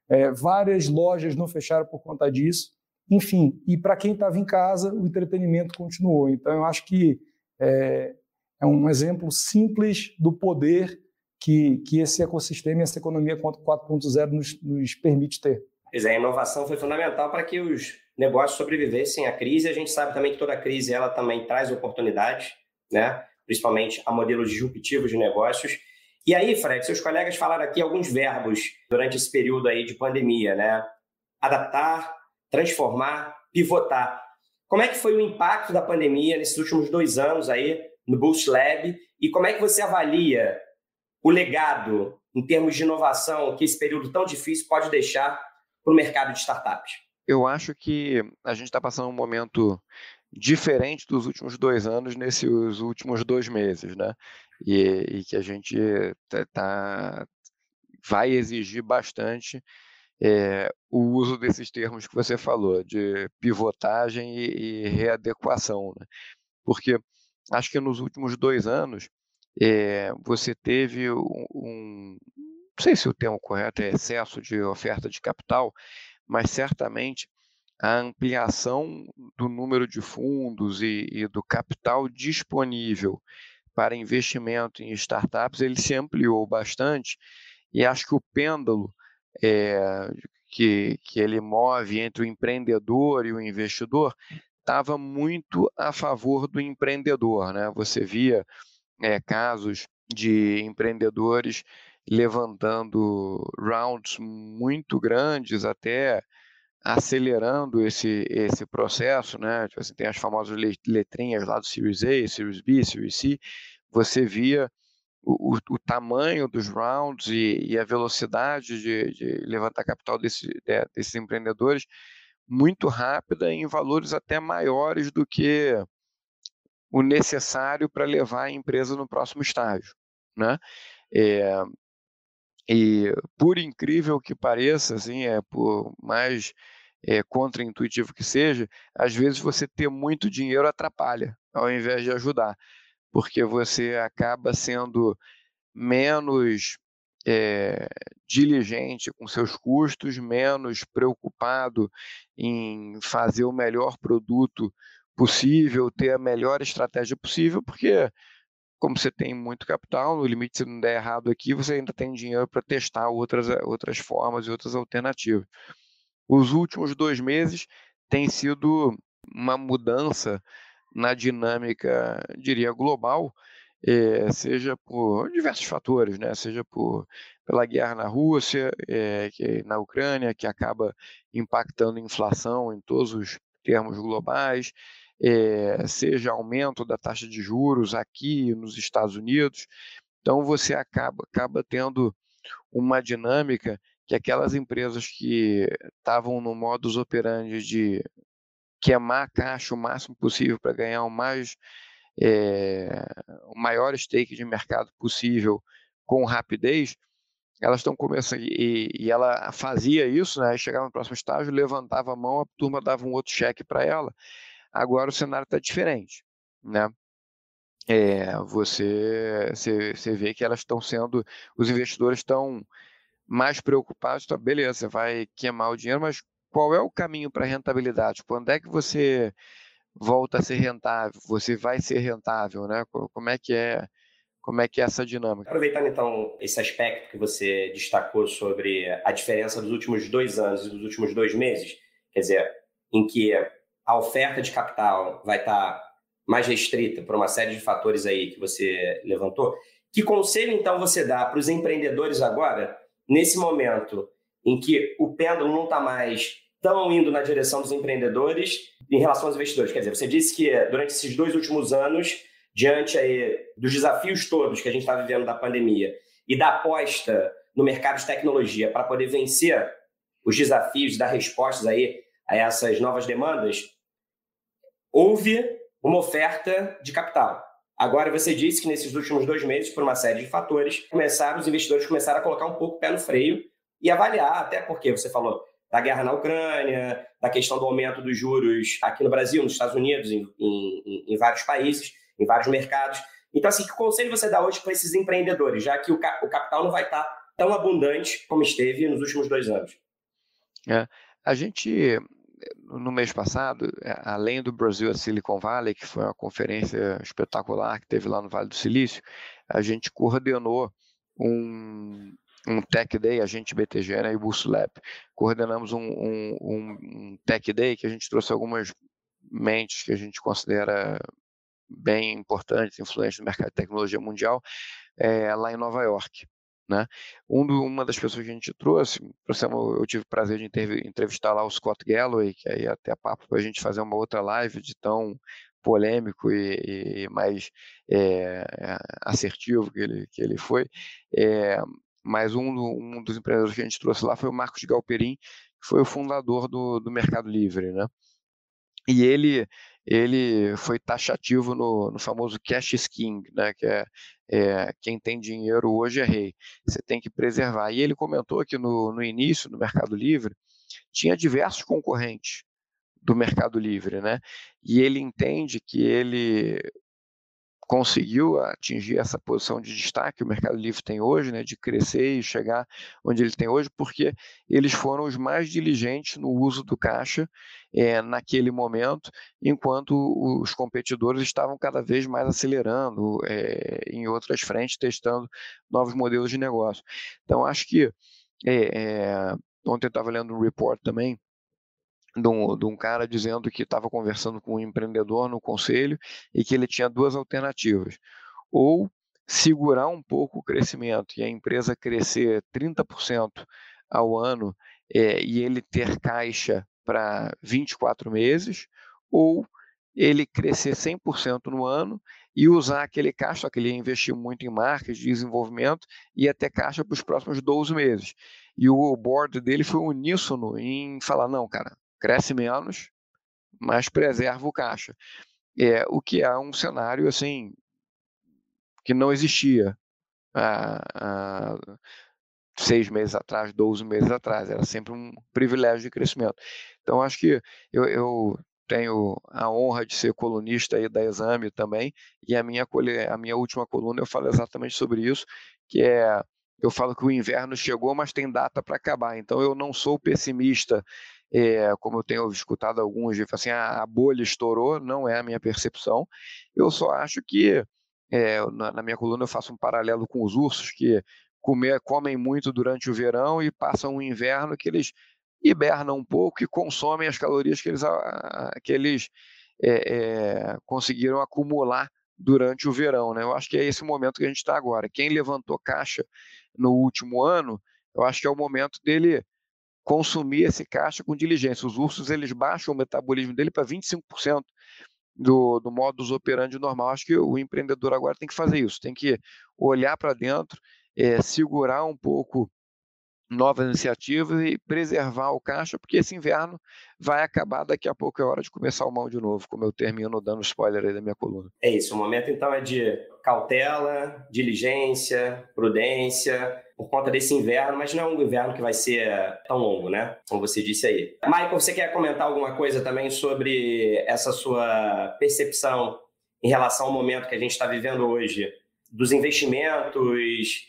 é, várias lojas não fecharam por conta disso. Enfim, e para quem estava em casa, o entretenimento continuou. Então, eu acho que é, é um exemplo simples do poder que, que esse ecossistema e essa economia 4.0 nos, nos permite ter. Pois é, a inovação foi fundamental para que os negócios sobrevivessem à crise. A gente sabe também que toda crise ela também traz oportunidades, né? Principalmente a modelos disruptivos de negócios. E aí, Fred, seus colegas falaram aqui alguns verbos durante esse período aí de pandemia, né? Adaptar, transformar, pivotar. Como é que foi o impacto da pandemia nesses últimos dois anos aí no Boost Lab e como é que você avalia o legado em termos de inovação que esse período tão difícil pode deixar para o mercado de startups? Eu acho que a gente está passando um momento diferente dos últimos dois anos nesses últimos dois meses, né? E, e que a gente tá, tá vai exigir bastante é, o uso desses termos que você falou, de pivotagem e, e readequação, né? Porque acho que nos últimos dois anos é, você teve um, um, não sei se o termo correto é excesso de oferta de capital, mas certamente a ampliação do número de fundos e, e do capital disponível para investimento em startups ele se ampliou bastante e acho que o pêndulo é, que, que ele move entre o empreendedor e o investidor estava muito a favor do empreendedor. Né? Você via é, casos de empreendedores levantando rounds muito grandes, até acelerando esse, esse processo, né? Tipo assim, tem as famosas letrinhas lá do Series A, Series B, Series C. Você via o, o, tamanho dos rounds e, e a velocidade de, de, levantar capital desse, de, desses empreendedores muito rápida em valores até maiores do que o necessário para levar a empresa no próximo estágio, né? É, e por incrível que pareça, assim, é por mais é, contraintuitivo que seja, às vezes você ter muito dinheiro atrapalha, ao invés de ajudar, porque você acaba sendo menos é, diligente com seus custos, menos preocupado em fazer o melhor produto possível, ter a melhor estratégia possível, porque como você tem muito capital, no limite se não der errado aqui, você ainda tem dinheiro para testar outras, outras formas e outras alternativas. Os últimos dois meses tem sido uma mudança na dinâmica, diria, global, é, seja por diversos fatores, né? seja por, pela guerra na Rússia, é, que, na Ucrânia, que acaba impactando a inflação em todos os termos globais, é, seja aumento da taxa de juros aqui nos Estados Unidos. Então, você acaba, acaba tendo uma dinâmica que aquelas empresas que estavam no modus operandi de queimar caixa o máximo possível para ganhar o mais é, o maior stake de mercado possível com rapidez, elas estão começando e, e, ela fazia isso, né? Chegava no próximo estágio, levantava a mão, a turma dava um outro cheque para ela. Agora o cenário está diferente, né? É, você, você, você vê que elas estão sendo, os investidores estão mais preocupados, tá, beleza, você vai queimar o dinheiro, mas qual é o caminho para rentabilidade? Quando é que você volta a ser rentável? Você vai ser rentável, né? Como é que é? Como é que é essa dinâmica? Aproveitando então esse aspecto que você destacou sobre a diferença dos últimos dois anos e dos últimos dois meses, quer dizer, em que a oferta de capital vai estar mais restrita por uma série de fatores aí que você levantou. Que conselho, então, você dá para os empreendedores agora, nesse momento em que o pêndulo não está mais tão indo na direção dos empreendedores em relação aos investidores? Quer dizer, você disse que durante esses dois últimos anos, diante aí dos desafios todos que a gente está vivendo da pandemia e da aposta no mercado de tecnologia para poder vencer os desafios, dar respostas aí a essas novas demandas, houve uma oferta de capital. Agora, você disse que nesses últimos dois meses, por uma série de fatores, começaram os investidores começaram a colocar um pouco o pé no freio e avaliar, até porque você falou da guerra na Ucrânia, da questão do aumento dos juros aqui no Brasil, nos Estados Unidos, em, em, em vários países, em vários mercados. Então, assim, que conselho você dá hoje para esses empreendedores, já que o, o capital não vai estar tão abundante como esteve nos últimos dois anos? É, a gente no mês passado, é, além do Brasil Silicon Valley, que foi uma conferência espetacular que teve lá no Vale do Silício, a gente coordenou um, um Tech Day, a gente BTG né, e o Lab, coordenamos um, um, um Tech Day que a gente trouxe algumas mentes que a gente considera bem importantes, influentes no mercado de tecnologia mundial, é, lá em Nova York. Né? Um do, uma das pessoas que a gente trouxe, eu tive o prazer de entrevistar lá o Scott Galloway, que aí até papo para a gente fazer uma outra live de tão polêmico e, e mais é, assertivo que ele, que ele foi. É, mas um, um, dos empreendedores que a gente trouxe lá foi o Marcos Galperin, que foi o fundador do, do Mercado Livre. Né? E ele, ele foi taxativo no, no famoso cash is king, né? que é é, quem tem dinheiro hoje é rei. Você tem que preservar. E ele comentou que no, no início, no Mercado Livre, tinha diversos concorrentes do Mercado Livre, né? E ele entende que ele conseguiu atingir essa posição de destaque que o Mercado Livre tem hoje, né, de crescer e chegar onde ele tem hoje, porque eles foram os mais diligentes no uso do caixa é, naquele momento, enquanto os competidores estavam cada vez mais acelerando é, em outras frentes, testando novos modelos de negócio. Então, acho que é, ontem eu estava lendo um report também de um, de um cara dizendo que estava conversando com um empreendedor no conselho e que ele tinha duas alternativas. Ou segurar um pouco o crescimento e a empresa crescer 30% ao ano é, e ele ter caixa para 24 meses, ou ele crescer 100% no ano e usar aquele caixa, que ele muito em marketing, desenvolvimento, ia ter caixa para os próximos 12 meses. E o board dele foi uníssono em falar, não, cara, cresce menos, mas preserva o caixa. É, o que é um cenário, assim, que não existia há, há seis meses atrás, 12 meses atrás, era sempre um privilégio de crescimento. Então, acho que eu, eu tenho a honra de ser colunista aí da Exame também, e a minha, a minha última coluna eu falo exatamente sobre isso, que é eu falo que o inverno chegou, mas tem data para acabar. Então eu não sou pessimista, é, como eu tenho escutado alguns, assim, ah, a bolha estourou, não é a minha percepção. Eu só acho que, é, na, na, minha coluna eu faço um paralelo com os ursos, que comer, comem muito durante o verão e passam o inverno que eles hibernam um pouco e consomem as calorias que eles, que eles é, conseguiram acumular durante o verão. Né? Eu acho que é esse momento que a gente está agora. Quem levantou caixa no último ano, eu acho que é o momento dele consumir esse caixa com diligência. Os ursos eles baixam o metabolismo dele para 25% do, do modus operandi normal. Acho que o empreendedor agora tem que fazer isso, tem que olhar para dentro, é, segurar um pouco novas iniciativas e preservar o caixa, porque esse inverno vai acabar daqui a pouco, é hora de começar o mal de novo, como eu termino dando spoiler aí da minha coluna. É isso, o momento então é de cautela, diligência, prudência, por conta desse inverno, mas não é um inverno que vai ser tão longo, né? Como você disse aí. Michael, você quer comentar alguma coisa também sobre essa sua percepção em relação ao momento que a gente está vivendo hoje, dos investimentos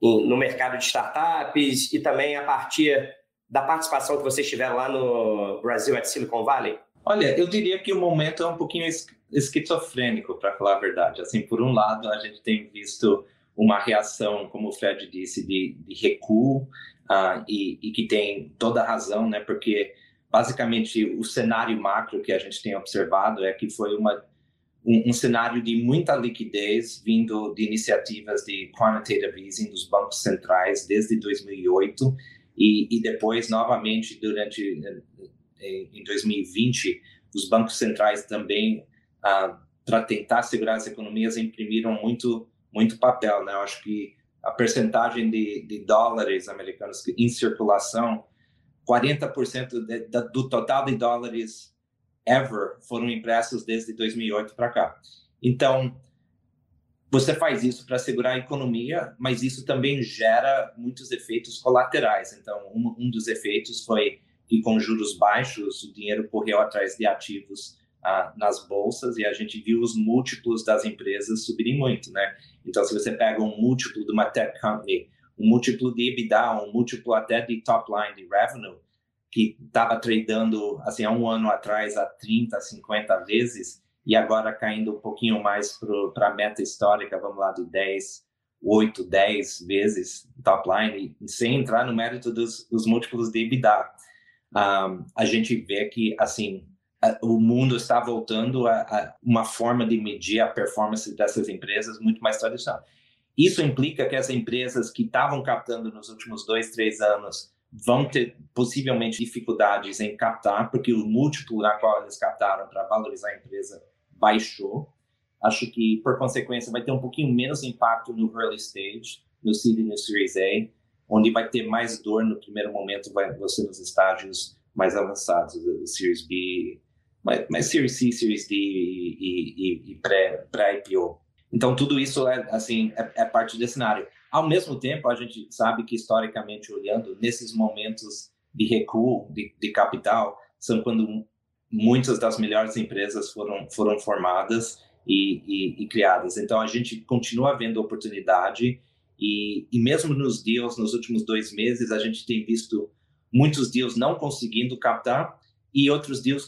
no mercado de startups e também a partir da participação que vocês tiveram lá no Brasil at Silicon Valley? Olha, eu diria que o momento é um pouquinho esquizofrênico, para falar a verdade. Assim, por um lado, a gente tem visto uma reação, como o Fred disse, de, de recuo, uh, e, e, que tem toda a razão, né? Porque basicamente o cenário macro que a gente tem observado é que foi uma um, um, cenário de muita liquidez vindo de iniciativas de quantitative easing dos bancos centrais desde 2008 e, e depois novamente durante em, em 2020 os bancos centrais também ah, para tentar segurar as economias imprimiram muito muito papel né eu acho que a percentagem de, de dólares americanos em circulação 40% de, de, do total de dólares ever foram impressos desde 2008 para cá. Então, você faz isso para segurar a economia, mas isso também gera muitos efeitos colaterais. Então, um, um dos efeitos foi que, com juros baixos, o dinheiro correu atrás de ativos ah, nas bolsas e a gente viu os múltiplos das empresas subirem muito, né? Então, se você pega um múltiplo de uma tech company, um múltiplo de EBITDA, um múltiplo até de top line de revenue, que estava tradando assim há um ano atrás a 30, 50 vezes e agora caindo um pouquinho mais para a meta histórica, vamos lá, de 10, 8, 10 vezes top line, sem entrar no mérito dos, dos múltiplos de EBITDA. Um, a gente vê que, assim, o mundo está voltando a, a, uma forma de medir a performance dessas empresas muito mais tradicional. Isso implica que as empresas que estavam captando nos últimos dois, três anos vão ter possivelmente dificuldades em captar, porque o múltiplo na qual eles captaram para valorizar a empresa baixou. Acho que, por consequência, vai ter um pouquinho menos impacto no early stage, no seed e no Series A, onde vai ter mais dor no primeiro momento, vai ser nos estágios mais avançados, do Series B, mas, mas Series C, Series D e, e, e pré-IPO. Então, tudo isso é, assim, é, é parte desse cenário. Ao mesmo tempo, a gente sabe que, historicamente olhando, nesses momentos de recuo de, de capital, são quando muitas das melhores empresas foram, foram formadas e, e, e, criadas. Então, a gente continua vendo oportunidade e, e mesmo nos deals, nos últimos dois meses, a gente tem visto muitos deals não conseguindo captar e outros deals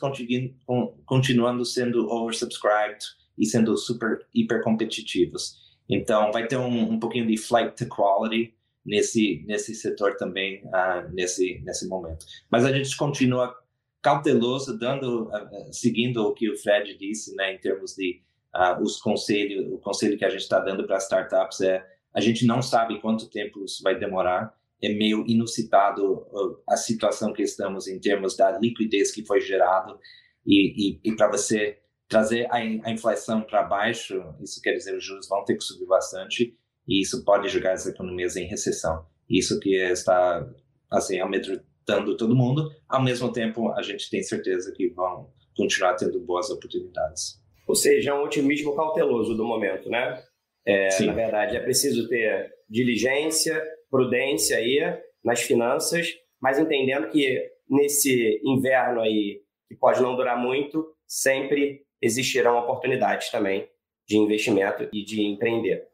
continuando sendo oversubscribed e sendo super, hiper competitivos. Então, vai ter um, um pouquinho de flight to quality nesse, nesse setor também, uh, nesse, nesse momento. Mas a gente continua cauteloso, dando, uh, seguindo o que o Fred disse, né, em termos de uh, os conselhos, o conselho que a gente está dando para startups é a gente não sabe quanto tempo isso vai demorar, é meio inusitado a situação que estamos em termos da liquidez que foi gerado e, e, e para você trazer a, a inflação para baixo, isso quer dizer os juros vão ter que subir bastante e isso pode jogar as economias em recessão. Isso que está assim amedrontando todo mundo. Ao mesmo tempo, a gente tem certeza que vão continuar tendo boas oportunidades. Ou seja, é um otimismo cauteloso do momento, né? É. Na verdade, é preciso ter diligência, prudência aí nas finanças, mas entendendo que nesse inverno aí, que pode não durar muito, sempre existirão oportunidades também de investimento e de empreender.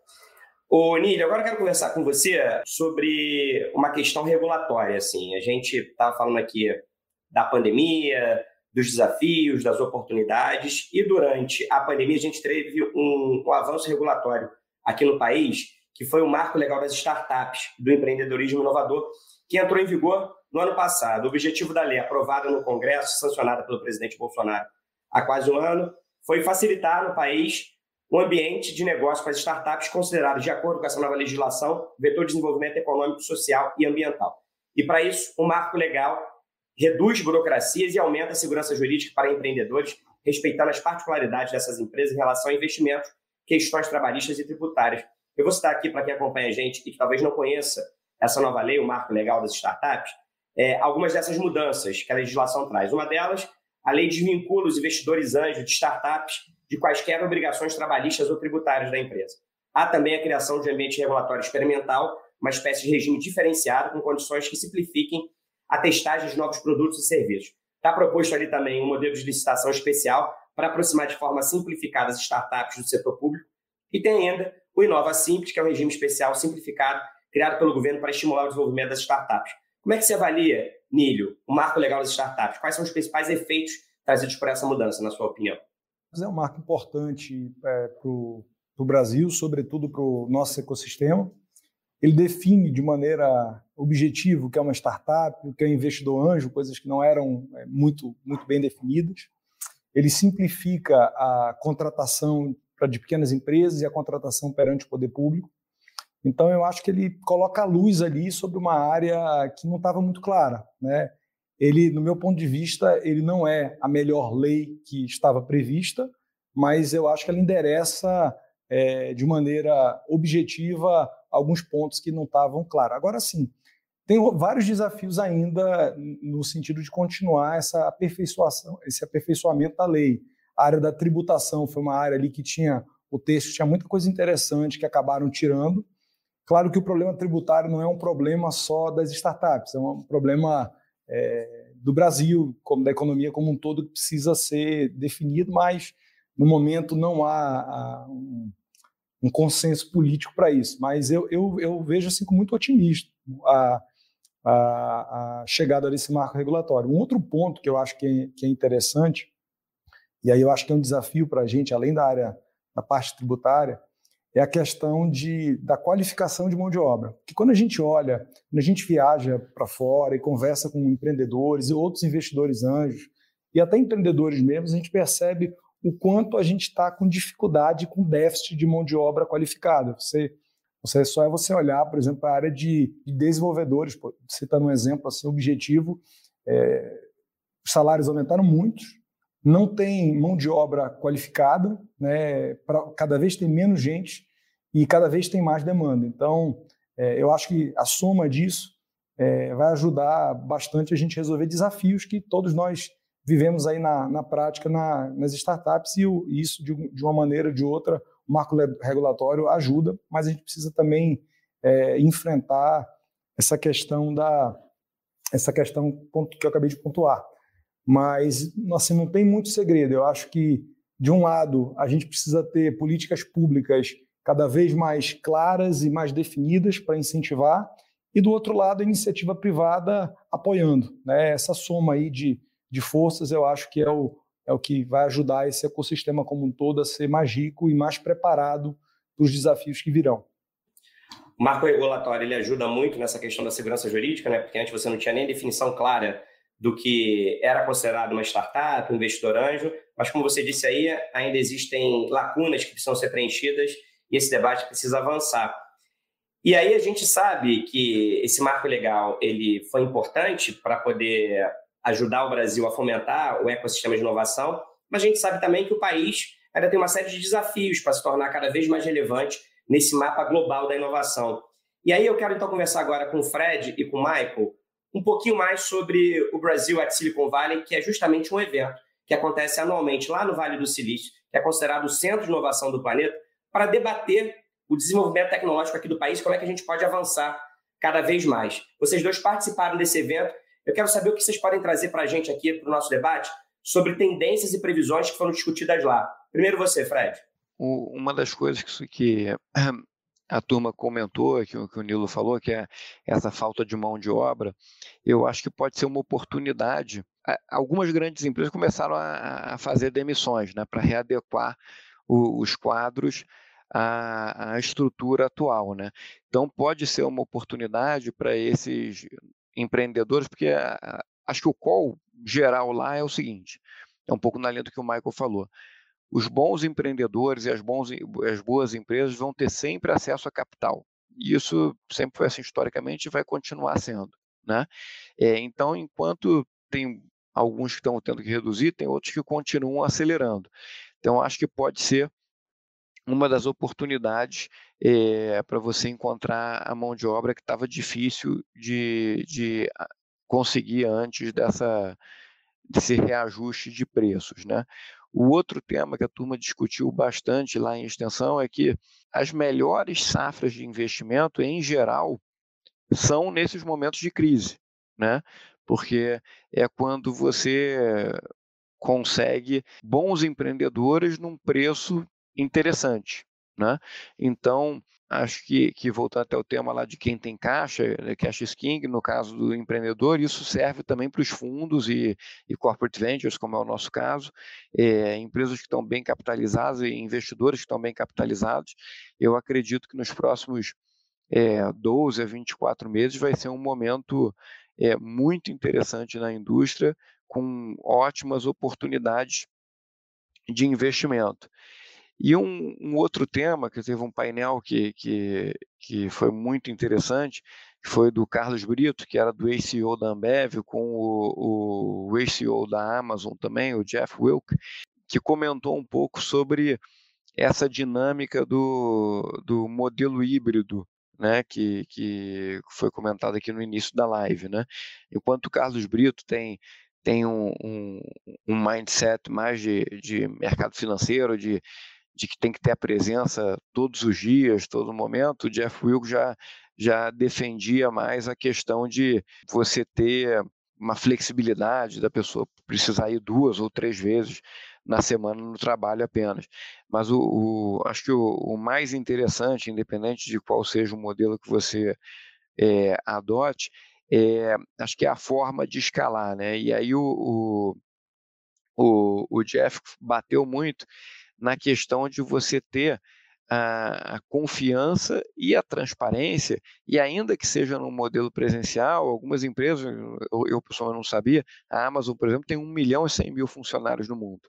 Ô, Nílio, agora eu quero conversar com você sobre uma questão regulatória. Assim. A gente estava falando aqui da pandemia, dos desafios, das oportunidades, e durante a pandemia a gente teve um, um avanço regulatório aqui no país, que foi o Marco Legal das Startups, do empreendedorismo inovador, que entrou em vigor no ano passado. O objetivo da lei, aprovada no Congresso, sancionada pelo presidente Bolsonaro há quase um ano, foi facilitar no país um ambiente de negócio para as startups considerados, de acordo com essa nova legislação, vetor de desenvolvimento econômico, social e ambiental. E para isso, o marco legal reduz burocracias e aumenta a segurança jurídica para empreendedores, respeitando as particularidades dessas empresas em relação a investimentos, questões trabalhistas e tributárias. Eu vou citar aqui para quem acompanha a gente e que talvez não conheça essa nova lei, o marco legal das startups, é, algumas dessas mudanças que a legislação traz. Uma delas, a lei desvincula os investidores anjos de startups de quaisquer obrigações trabalhistas ou tributárias da empresa. Há também a criação de ambiente regulatório experimental, uma espécie de regime diferenciado com condições que simplifiquem a testagem de novos produtos e serviços. Está proposto ali também um modelo de licitação especial para aproximar de forma simplificada as startups do setor público. E tem ainda o Inova Simples, que é um regime especial simplificado criado pelo governo para estimular o desenvolvimento das startups. Como é que você avalia, Nílio, o marco legal das startups? Quais são os principais efeitos trazidos por essa mudança, na sua opinião? é um marco importante é, para o Brasil, sobretudo para o nosso ecossistema. Ele define de maneira objetiva o que é uma startup, o que é um investidor anjo, coisas que não eram é, muito, muito bem definidas. Ele simplifica a contratação de pequenas empresas e a contratação perante o poder público. Então, eu acho que ele coloca a luz ali sobre uma área que não estava muito clara. Né? ele, no meu ponto de vista, ele não é a melhor lei que estava prevista, mas eu acho que ela endereça é, de maneira objetiva alguns pontos que não estavam claros. Agora sim, tem vários desafios ainda no sentido de continuar essa aperfeiçoação, esse aperfeiçoamento da lei. A área da tributação foi uma área ali que tinha o texto tinha muita coisa interessante que acabaram tirando. Claro que o problema tributário não é um problema só das startups, é um problema é, do Brasil, como da economia como um todo, que precisa ser definido, mas no momento não há, há um, um, consenso político para isso. Mas eu, eu, eu, vejo assim com muito otimismo a, a, a, chegada desse marco regulatório. Um outro ponto que eu acho que é, que é interessante, e aí eu acho que é um desafio para a gente, além da área da parte tributária, é a questão de, da qualificação de mão de obra. Porque quando a gente olha, quando a gente viaja para fora e conversa com empreendedores e outros investidores anjos, e até empreendedores mesmos, a gente percebe o quanto a gente está com dificuldade, com déficit de mão de obra qualificada. Você, você só é você olhar, por exemplo, a área de, de desenvolvedores, citando um exemplo assim, objetivo, é, os salários aumentaram muito, não tem mão de obra qualificada, né? Pra, cada vez tem menos gente e cada vez tem mais demanda. Então, é, eu acho que a soma disso é, vai ajudar bastante a gente resolver desafios que todos nós vivemos aí na, na prática na, nas startups e, o, isso, de, de, uma maneira ou de outra, o marco regulatório ajuda, mas a gente precisa também é, enfrentar essa questão da essa questão que eu acabei de pontuar mas assim, não tem muito segredo. Eu acho que, de um lado, a gente precisa ter políticas públicas cada vez mais claras e mais definidas para incentivar, e do outro lado, a iniciativa privada apoiando. Né? Essa soma aí de, de forças, eu acho que é o, é o que vai ajudar esse ecossistema como um todo a ser mais rico e mais preparado para os desafios que virão. O marco regulatório ele ajuda muito nessa questão da segurança jurídica, né? porque antes você não tinha nem definição clara do que era considerado uma startup, um investidor anjo, mas como você disse aí, ainda existem lacunas que precisam ser preenchidas e esse debate precisa avançar. E aí a gente sabe que esse marco legal ele foi importante para poder ajudar o Brasil a fomentar o ecossistema de inovação, mas a gente sabe também que o país ainda tem uma série de desafios para se tornar cada vez mais relevante nesse mapa global da inovação. E aí eu quero então conversar agora com o Fred e com o Michael um pouquinho mais sobre o Brasil at Silicon Valley, que é justamente um evento que acontece anualmente lá no Vale do Silício, que é considerado o centro de inovação do planeta, para debater o desenvolvimento tecnológico aqui do país, como é que a gente pode avançar cada vez mais. Vocês dois participaram desse evento. Eu quero saber o que vocês podem trazer para a gente aqui para o nosso debate sobre tendências e previsões que foram discutidas lá. Primeiro você, Fred. uma das coisas que a turma comentou, que, que o Nilo falou, que é essa falta de mão de obra, eu acho que pode ser uma oportunidade. Algumas grandes empresas começaram a, a fazer demissões né, para readequar o, os quadros à, à, estrutura atual. Né? Então, pode ser uma oportunidade para esses empreendedores, porque a, acho que o call geral lá é o seguinte: é um pouco na linha do que o Michael falou os bons empreendedores e as, bons, as boas empresas vão ter sempre acesso a capital. E isso sempre foi assim historicamente e vai continuar sendo. Né? É, então, enquanto tem alguns que estão tendo que reduzir, tem outros que continuam acelerando. Então, acho que pode ser uma das oportunidades é, para você encontrar a mão de obra que estava difícil de, de conseguir antes dessa, desse reajuste de preços. Né? O outro tema que a turma discutiu bastante lá em extensão é que as melhores safras de investimento, em geral, são nesses momentos de crise, né? Porque é quando você consegue bons empreendedores num preço interessante, né? Então, acho que, que voltando até o tema lá de quem tem caixa, né, cash is king, no caso do empreendedor, isso serve também para os fundos e, e corporate ventures, como é o nosso caso, é, empresas que estão bem capitalizadas e investidores que estão bem capitalizados. Eu acredito que nos próximos é, 12 a 24 meses vai ser um momento é, muito interessante na indústria, com ótimas oportunidades de investimento. E um, um, outro tema, que teve um painel que, que, que foi muito interessante, foi do Carlos Brito, que era do ACO da Ambev, com o, o ACO da Amazon também, o Jeff Wilk, que comentou um pouco sobre essa dinâmica do, do modelo híbrido, né, que, que foi comentado aqui no início da live. Né? Enquanto o Carlos Brito tem tem um, um, um mindset mais de, de mercado financeiro, de de que tem que ter a presença todos os dias, todo momento, o Jeff Wilk já, já defendia mais a questão de você ter uma flexibilidade da pessoa precisar ir duas ou três vezes na semana no trabalho apenas. Mas o, o acho que o, o, mais interessante, independente de qual seja o modelo que você é, adote, é, acho que é a forma de escalar, né? E aí o, o, o, o Jeff bateu muito na questão de você ter a, a, confiança e a transparência, e ainda que seja no modelo presencial, algumas empresas, eu, eu pessoalmente não sabia, a Amazon, por exemplo, tem 1 milhão e 100 mil funcionários no mundo.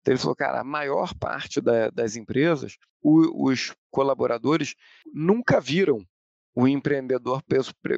Então ele falou, cara, a maior parte da, das empresas, o, os colaboradores nunca viram o empreendedor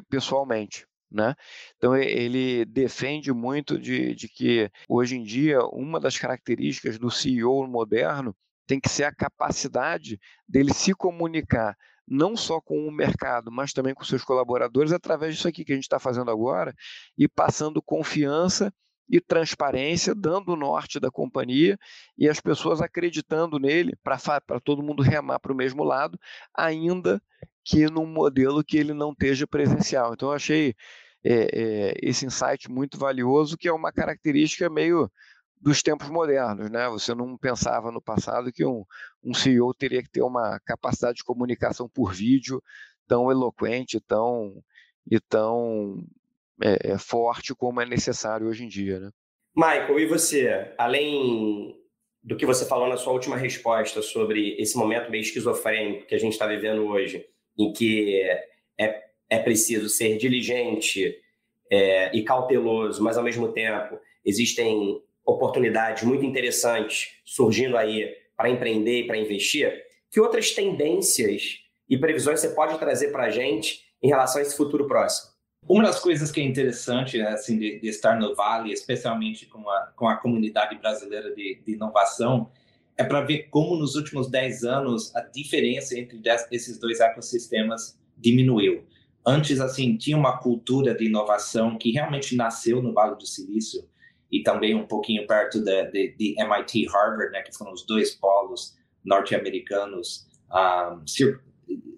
pessoalmente. Né? Então ele defende muito de, de que hoje em dia uma das características do CEO moderno tem que ser a capacidade dele se comunicar não só com o mercado, mas também com seus colaboradores através disso aqui que a gente está fazendo agora e passando confiança e transparência, dando o norte da companhia e as pessoas acreditando nele para todo mundo remar para o mesmo lado, ainda que num modelo que ele não esteja presencial. Então, eu achei é, é, esse insight muito valioso, que é uma característica meio dos tempos modernos, né? Você não pensava no passado que um, um CEO teria que ter uma capacidade de comunicação por vídeo tão eloquente, tão e tão é, é forte como é necessário hoje em dia, né? Michael, e você? Além do que você falou na sua última resposta sobre esse momento meio esquizofrênico que a gente está vivendo hoje, em que é, é preciso ser diligente é, e cauteloso, mas ao mesmo tempo existem oportunidades muito interessantes surgindo aí para empreender e para investir. Que outras tendências e previsões você pode trazer para a gente em relação a esse futuro próximo? Uma das coisas que é interessante assim, de, de estar no Vale, especialmente com a, com a comunidade brasileira de, de inovação, é para ver como nos últimos 10 anos a diferença entre esses dois ecossistemas diminuiu. Antes, assim, tinha uma cultura de inovação que realmente nasceu no Vale do Silício e também um pouquinho perto de, de, de MIT Harvard, né, que foram os dois polos norte-americanos, um, ah,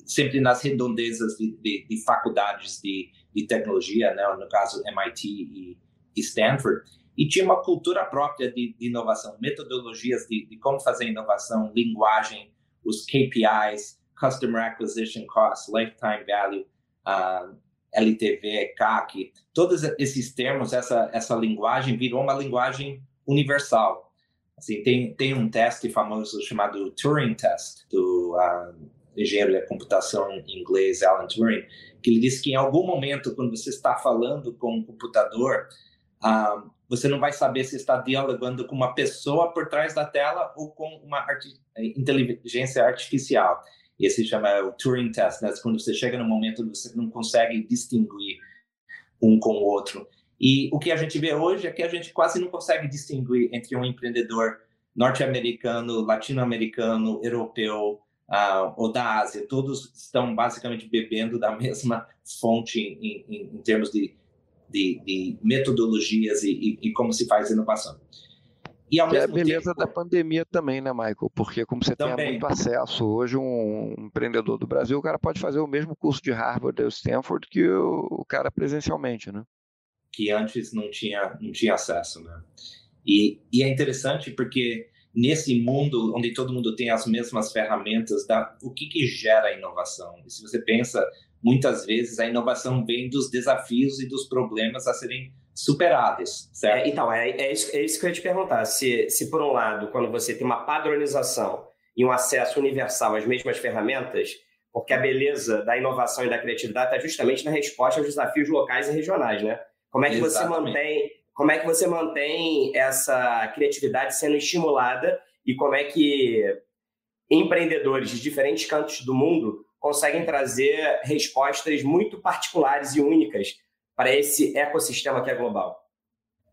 sempre nas redondezas de, de, de faculdades de, de tecnologia, né? no caso MIT e, Stanford, e tinha uma cultura própria de, inovação, metodologias de, como fazer inovação, linguagem, os KPIs, Customer Acquisition Cost, Lifetime Value, uh, LTV, CAC, todos esses termos, essa, essa linguagem virou uma linguagem universal. Assim, tem, tem um teste famoso chamado Turing Test, do uh, engenheiro de computação em inglês, Alan Turing, que ele disse que em algum momento, quando você está falando com um computador, ah, você não vai saber se está dialogando com uma pessoa por trás da tela ou com uma inteligência artificial. Esse se chama o Turing Test, né? quando você chega no momento que você não consegue distinguir um com o outro. E o que a gente vê hoje é que a gente quase não consegue distinguir entre um empreendedor norte-americano, latino-americano, europeu, uh, ou da Ásia, todos estão basicamente bebendo da mesma fonte em, em, em termos de, de, de metodologias e, e, e, como se faz inovação. E ao é a beleza tempo, da pandemia também, né, Michael? Porque como você também. tem muito acesso hoje, um empreendedor do Brasil, o cara pode fazer o mesmo curso de Harvard ou Stanford que o, o cara presencialmente, né? Que antes não tinha, não tinha acesso, né? E, e é interessante porque nesse mundo onde todo mundo tem as mesmas ferramentas, da, o que, que gera inovação? E se você pensa, muitas vezes a inovação vem dos desafios e dos problemas a serem superados, certo? É, então, é, é, isso, é isso que eu ia te perguntar. Se, se, por um lado, quando você tem uma padronização e um acesso universal às mesmas ferramentas, porque a beleza da inovação e da criatividade está justamente na resposta aos desafios locais e regionais, né? Como é que Exatamente. você mantém como é que você mantém essa criatividade sendo estimulada e como é que empreendedores de diferentes cantos do mundo conseguem trazer respostas muito particulares e únicas para esse ecossistema que é global?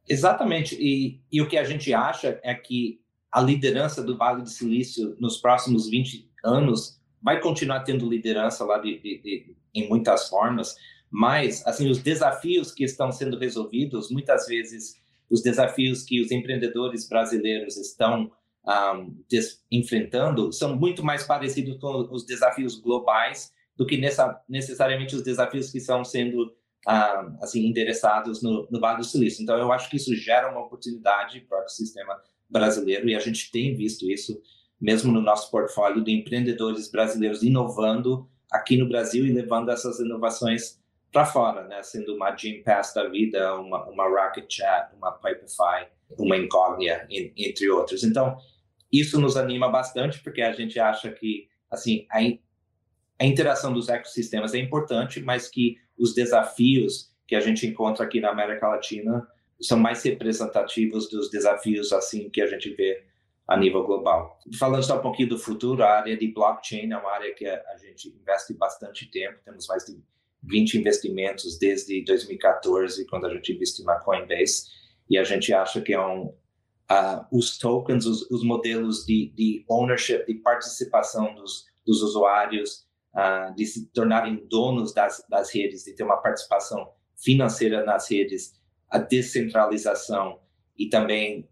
Exatamente. E, e o que a gente acha é que a liderança do Vale do Silício nos próximos 20 anos vai continuar tendo liderança lá de, de, de, em muitas formas, mas assim os desafios que estão sendo resolvidos muitas vezes os desafios que os empreendedores brasileiros estão um, enfrentando são muito mais parecidos com os desafios globais do que nessa, necessariamente os desafios que estão sendo um, assim endereçados no, no Vale do Silício. Então eu acho que isso gera uma oportunidade para o sistema brasileiro e a gente tem visto isso mesmo no nosso portfólio de empreendedores brasileiros inovando aqui no Brasil e levando essas inovações para fora, né? Sendo uma Gympass da vida, uma, uma Rocket Chat, uma Pipefy, uma Incognia, entre outros. Então, isso nos anima bastante porque a gente acha que, assim, a, a interação dos ecossistemas é importante, mas que os desafios que a gente encontra aqui na América Latina são mais representativos dos desafios, assim, que a gente vê a nível global. Falando só um pouquinho do futuro, a área de blockchain é uma área que a gente investe bastante tempo, temos mais de 20 investimentos desde 2014, quando a gente investiu na Coinbase, e a gente acha que é um, uh, os tokens, os, os modelos de, de, ownership, de participação dos, dos usuários, uh, de se tornarem donos das, das redes, de ter uma participação financeira nas redes, a descentralização e também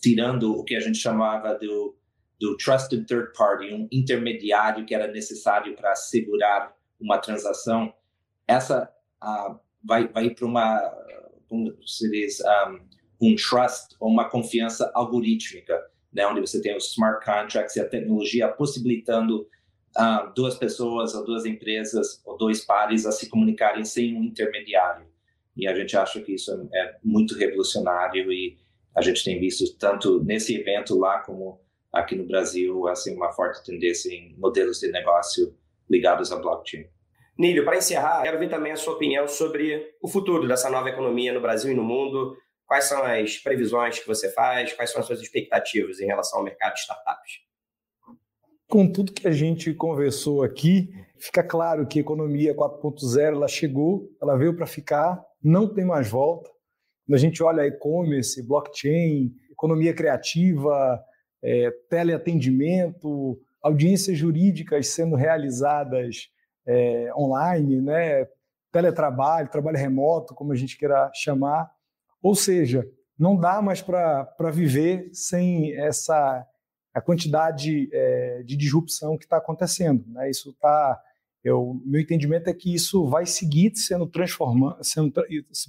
tirando o que a gente chamava do, do trusted third party, um intermediário que era necessário para assegurar uma transação, essa uh, vai, vai para uma, um, um trust ou uma confiança algorítmica, né, onde você tem os smart contracts e a tecnologia possibilitando uh, duas pessoas ou duas empresas ou dois pares a se comunicarem sem um intermediário. E a gente acha que isso é muito revolucionário e a gente tem visto tanto nesse evento lá como aqui no Brasil assim uma forte tendência em modelos de negócio ligados à blockchain. Nílio, para encerrar, quero ver também a sua opinião sobre o futuro dessa nova economia no Brasil e no mundo. Quais são as previsões que você faz? Quais são as suas expectativas em relação ao mercado de startups? Com tudo que a gente conversou aqui, fica claro que a economia 4.0 ela chegou, ela veio para ficar, não tem mais volta. Quando a gente olha e-commerce, blockchain, economia criativa, é, teleatendimento, audiências jurídicas sendo realizadas é, online, né? teletrabalho, trabalho remoto, como a gente queira chamar. Ou seja, não dá mais para viver sem essa a quantidade é, de disrupção que está acontecendo. Né? Isso está, eu, meu entendimento é que isso vai seguir sendo transformando,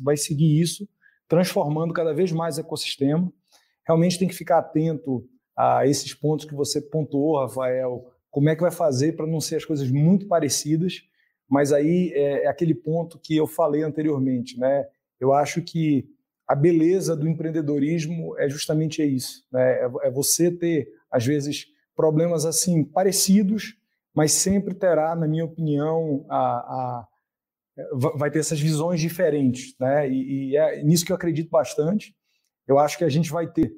vai seguir isso transformando cada vez mais o ecossistema. Realmente tem que ficar atento a esses pontos que você pontuou, Rafael. Como é que vai fazer para não ser as coisas muito parecidas? Mas aí é, é aquele ponto que eu falei anteriormente, né? Eu acho que a beleza do empreendedorismo é justamente isso, né? É, é você ter às vezes problemas assim parecidos, mas sempre terá, na minha opinião, a, a vai ter essas visões diferentes, né? E, e, é nisso que eu acredito bastante. Eu acho que a gente vai ter,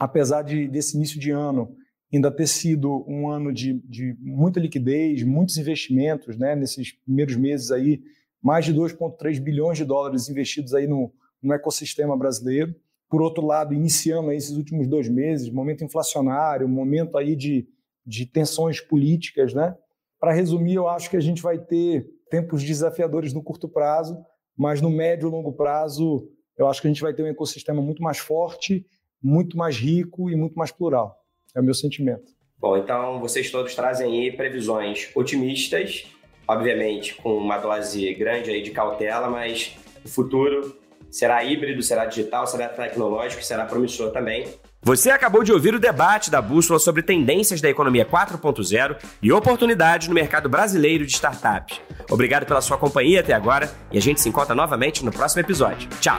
apesar de desse início de ano ainda ter sido um ano de, de muita liquidez, muitos investimentos, né? Nesses primeiros meses aí, mais de 2,3 bilhões de dólares investidos aí no, no ecossistema brasileiro. Por outro lado, iniciando aí esses últimos dois meses, momento inflacionário, momento aí de, de tensões políticas, né? Para resumir, eu acho que a gente vai ter tempos desafiadores no curto prazo, mas no médio e longo prazo, eu acho que a gente vai ter um ecossistema muito mais forte, muito mais rico e muito mais plural. É o meu sentimento. Bom, então vocês todos trazem aí previsões otimistas, obviamente com uma dose grande aí de cautela, mas o futuro Será híbrido, será digital, será tecnológico, será promissor também. Você acabou de ouvir o debate da Bússola sobre tendências da economia 4.0 e oportunidades no mercado brasileiro de startups. Obrigado pela sua companhia até agora e a gente se encontra novamente no próximo episódio. Tchau!